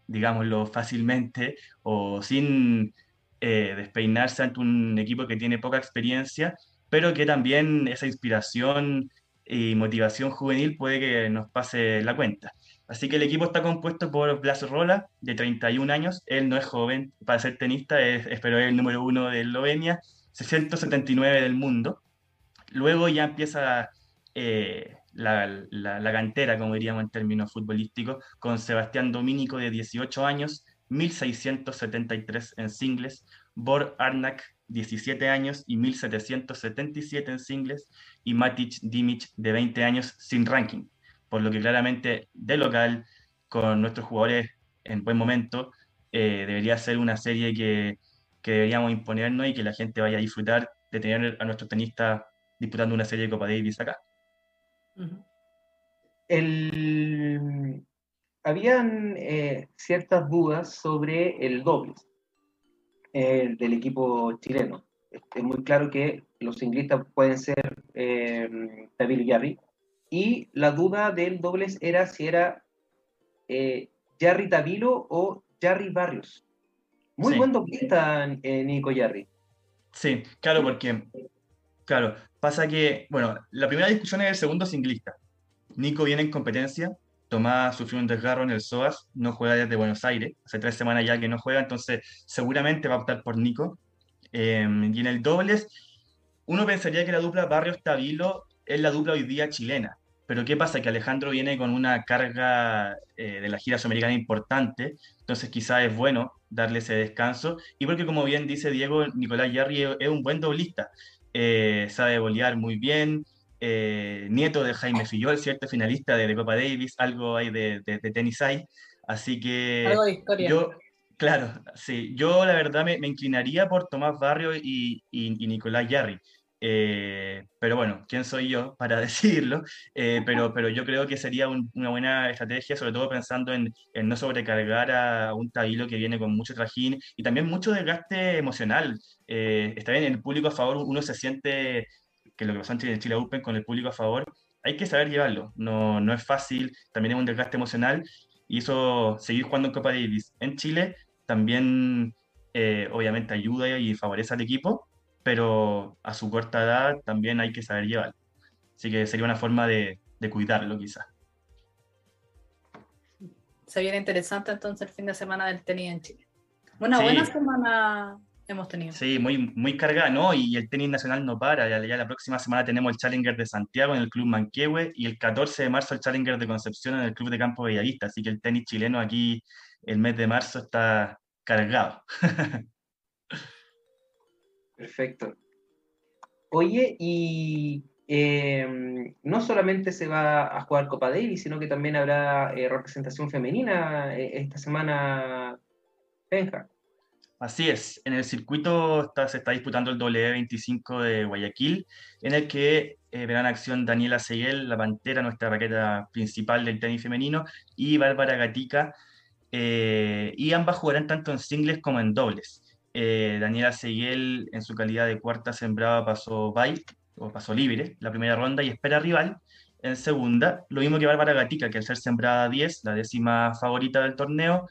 digámoslo, fácilmente o sin despeinarse ante un equipo que tiene poca experiencia, pero que también esa inspiración y motivación juvenil puede que nos pase la cuenta. Así que el equipo está compuesto por Blas Rola, de 31 años. Él no es joven para ser tenista, es, pero es el número uno de Eslovenia, 679 del mundo. Luego ya empieza eh, la, la, cantera, como diríamos en términos futbolísticos, con Sebastián Domínico, de 18 años, 1673 en singles. Bor Arnak, 17 años y 1777 en singles. Y Matic Dimic, de 20 años, sin ranking por lo que claramente de local, con nuestros jugadores en buen momento, eh, debería ser una serie que, que, deberíamos imponernos y que la gente vaya a disfrutar de tener a nuestros tenistas disputando una serie de Copa Davis acá. El... Habían eh, ciertas dudas sobre el doble eh, del equipo chileno. Es muy claro que los singlistas pueden ser David Yarri, y la duda del dobles era si era eh, Jarry Tavilo o Jarry Barrios. Muy buen doblista, eh, Nico Jarry. Sí, claro, porque, claro, pasa que, bueno, la primera discusión es el segundo singlista. Nico viene en competencia, Tomás sufrió un desgarro en el SOAS, no juega desde Buenos Aires, hace tres semanas ya que no juega, entonces seguramente va a optar por Nico. Em, y en el dobles, uno pensaría que la dupla Barrios-Tabilo es la dupla hoy día chilena, pero ¿qué pasa? Que Alejandro viene con una carga eh, de la gira sudamericana importante, entonces quizás es bueno darle ese descanso, y porque como bien dice Diego, Nicolás Yarri es un buen doblista, eh, sabe bolear muy bien, eh, nieto de Jaime Fillol, cierto finalista de, Copa Davis, algo hay de, tenis hay. Así que yo, claro, sí, yo la verdad me, inclinaría por Tomás Barrio y, Nicolás Yarri. Eh, pero bueno, ¿quién soy yo para decirlo? Eh, pero, pero yo creo que sería una buena estrategia, sobre todo pensando en, no sobrecargar a un Tabilo que viene con mucho trajín y también mucho desgaste emocional. está bien, el público a favor uno se siente que lo que pasó en Chile, Open con el público a favor, hay que saber llevarlo. No, no es fácil, también es un desgaste emocional y eso, seguir jugando en Copa Davis en Chile, también eh, obviamente ayuda y favorece al equipo, pero a su corta edad también hay que saber llevarlo. Así que sería una forma de, de cuidarlo quizás. Se viene interesante entonces el fin de semana del tenis en Chile. Una buena semana hemos tenido. Sí, muy, muy cargada, ¿no? Y el tenis nacional no para. Ya, la próxima semana tenemos el Challenger de Santiago en el Club Manquehue y el 14 de marzo el Challenger de Concepción en el Club de Campo Bellavista. Así que el tenis chileno aquí el mes de marzo está cargado. Perfecto. Oye, y em, no solamente se va a jugar Copa Davis, sino que también habrá eh, representación femenina eh, esta semana, Benja. Así es, en el circuito se está disputando el W25 de Guayaquil, en el que eh, verán acción Daniela Seguel, la pantera, nuestra raqueta principal del tenis femenino, y Bárbara Gatica, y ambas jugarán tanto en singles como en dobles. Eh, Daniela Seguel, en su calidad de cuarta sembrada, pasó bye, o pasó libre, la primera ronda, y espera rival en segunda, lo mismo que Bárbara Gatica, que al ser sembrada 10, la décima favorita del torneo,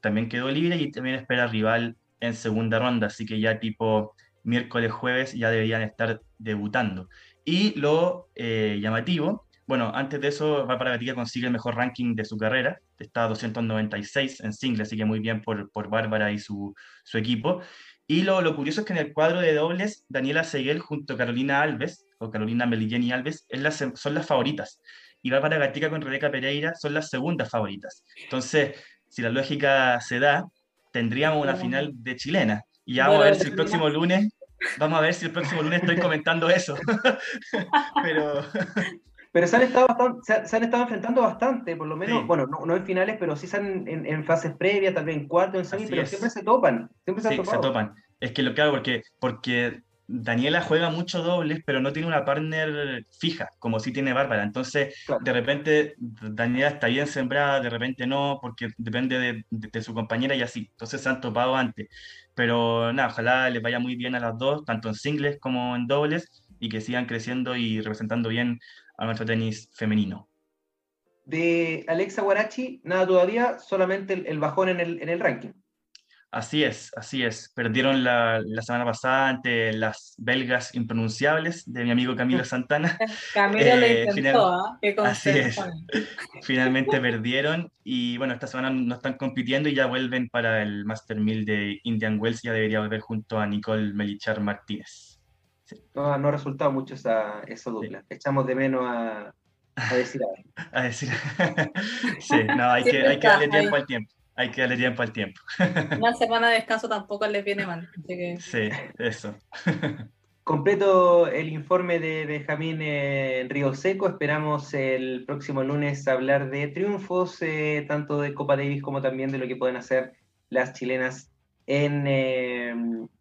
también quedó libre y también espera rival en segunda ronda, así que ya tipo miércoles, jueves ya deberían estar debutando. Y lo eh, llamativo, bueno, antes de eso, Bárbara Gatica consigue el mejor ranking de su carrera, está a 296 en single, así que muy bien por, por Bárbara y su, su equipo. Y lo, lo, curioso es que en el cuadro de dobles, Daniela Seguel junto a Carolina Alves, o Carolina Melilleni Alves, es las, son las favoritas. Y Bárbara Gatica con Rebeca Pereira son las segundas favoritas. Entonces, si la lógica se da, tendríamos una final de chilena. Y ya vamos a ver si el próximo lunes, vamos a ver si el próximo lunes estoy comentando eso. pero... Pero se han, estado se, han estado enfrentando bastante, por lo menos, bueno, no, en finales, pero sí se han en, fases previas, tal vez en cuarto, en pero siempre se topan. Siempre se, sí, se topan. Es que lo que hago, porque, porque Daniela juega mucho dobles, pero no tiene una partner fija, como sí tiene Bárbara. Entonces, de repente, Daniela está bien sembrada, de repente no, porque depende de, su compañera y así. Entonces, se han topado antes. Pero nada, ojalá les vaya muy bien a las dos, tanto en singles como en dobles, y que sigan creciendo y representando bien a nuestro tenis femenino. De Alexa Guarachi, nada todavía, solamente el, bajón en el, en el ranking. Así es, así es. Perdieron la, la, semana pasada ante las belgas impronunciables de mi amigo Camilo Santana. Camilo le eh, intentó, ¿ah? Así es. Finalmente perdieron y bueno, esta semana no están compitiendo y ya vuelven para el Master 1000 de Indian Wells. Ya debería volver junto a Nicole Melichar Martínez. No, no ha resultado mucho esa, esa dupla. Echamos de menos a, a decir a decir. sí, no, hay que, hay que darle tiempo al tiempo hay que darle tiempo al tiempo. Una semana de descanso tampoco les viene mal. Sí, eso. Completo el informe de Benjamín en Río Seco. Esperamos el próximo lunes hablar de triunfos, eh, tanto de Copa Davis como también de lo que pueden hacer las chilenas en, eh,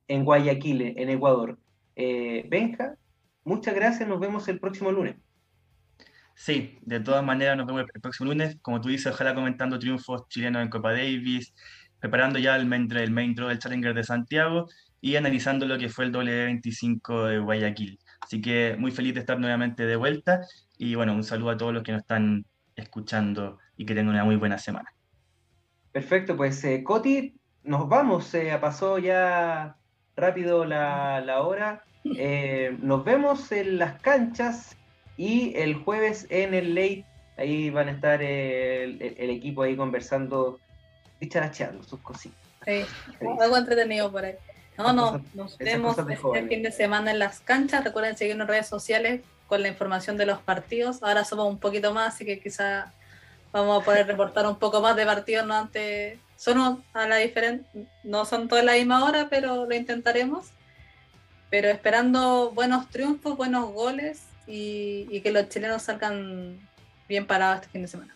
en Guayaquil, en Ecuador. Eh, Benja, muchas gracias. Nos vemos el próximo lunes. Sí, de todas maneras nos vemos el próximo lunes. Como tú dices, ojalá comentando triunfos chilenos en Copa Davis, preparando ya el main, el main draw del Challenger de Santiago y analizando lo que fue el W25 de Guayaquil. Así que muy feliz de estar nuevamente de vuelta y bueno, un saludo a todos los que nos están escuchando y que tengan una muy buena semana. Perfecto, pues eh, Coti, nos vamos, eh, pasó ya rápido la, la hora. Eh, nos vemos en las canchas y el jueves en el late Ahí van a estar el, equipo ahí conversando, dicharacheando sus cositas. Sí, algo entretenido por ahí. No, no, nos vemos este fin de semana en las canchas. Recuerden seguirnos en redes sociales con la información de los partidos. Ahora somos un poquito más, así que quizá vamos a poder reportar un poco más de partidos, no antes. Son a la diferente, no son todas la misma hora, pero lo intentaremos. Pero esperando buenos triunfos, buenos goles y, que los chilenos salgan bien parados este fin de semana.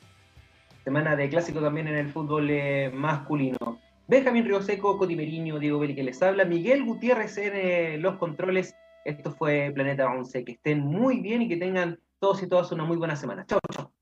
Semana de clásico también en el fútbol eh, masculino. Benjamín Rioseco, Coti Meriño, Diego Beli que les habla, Miguel Gutiérrez en eh, los controles. Esto fue Planeta 11. Que estén muy bien y que tengan todos y todas una muy buena semana. Chao, chao.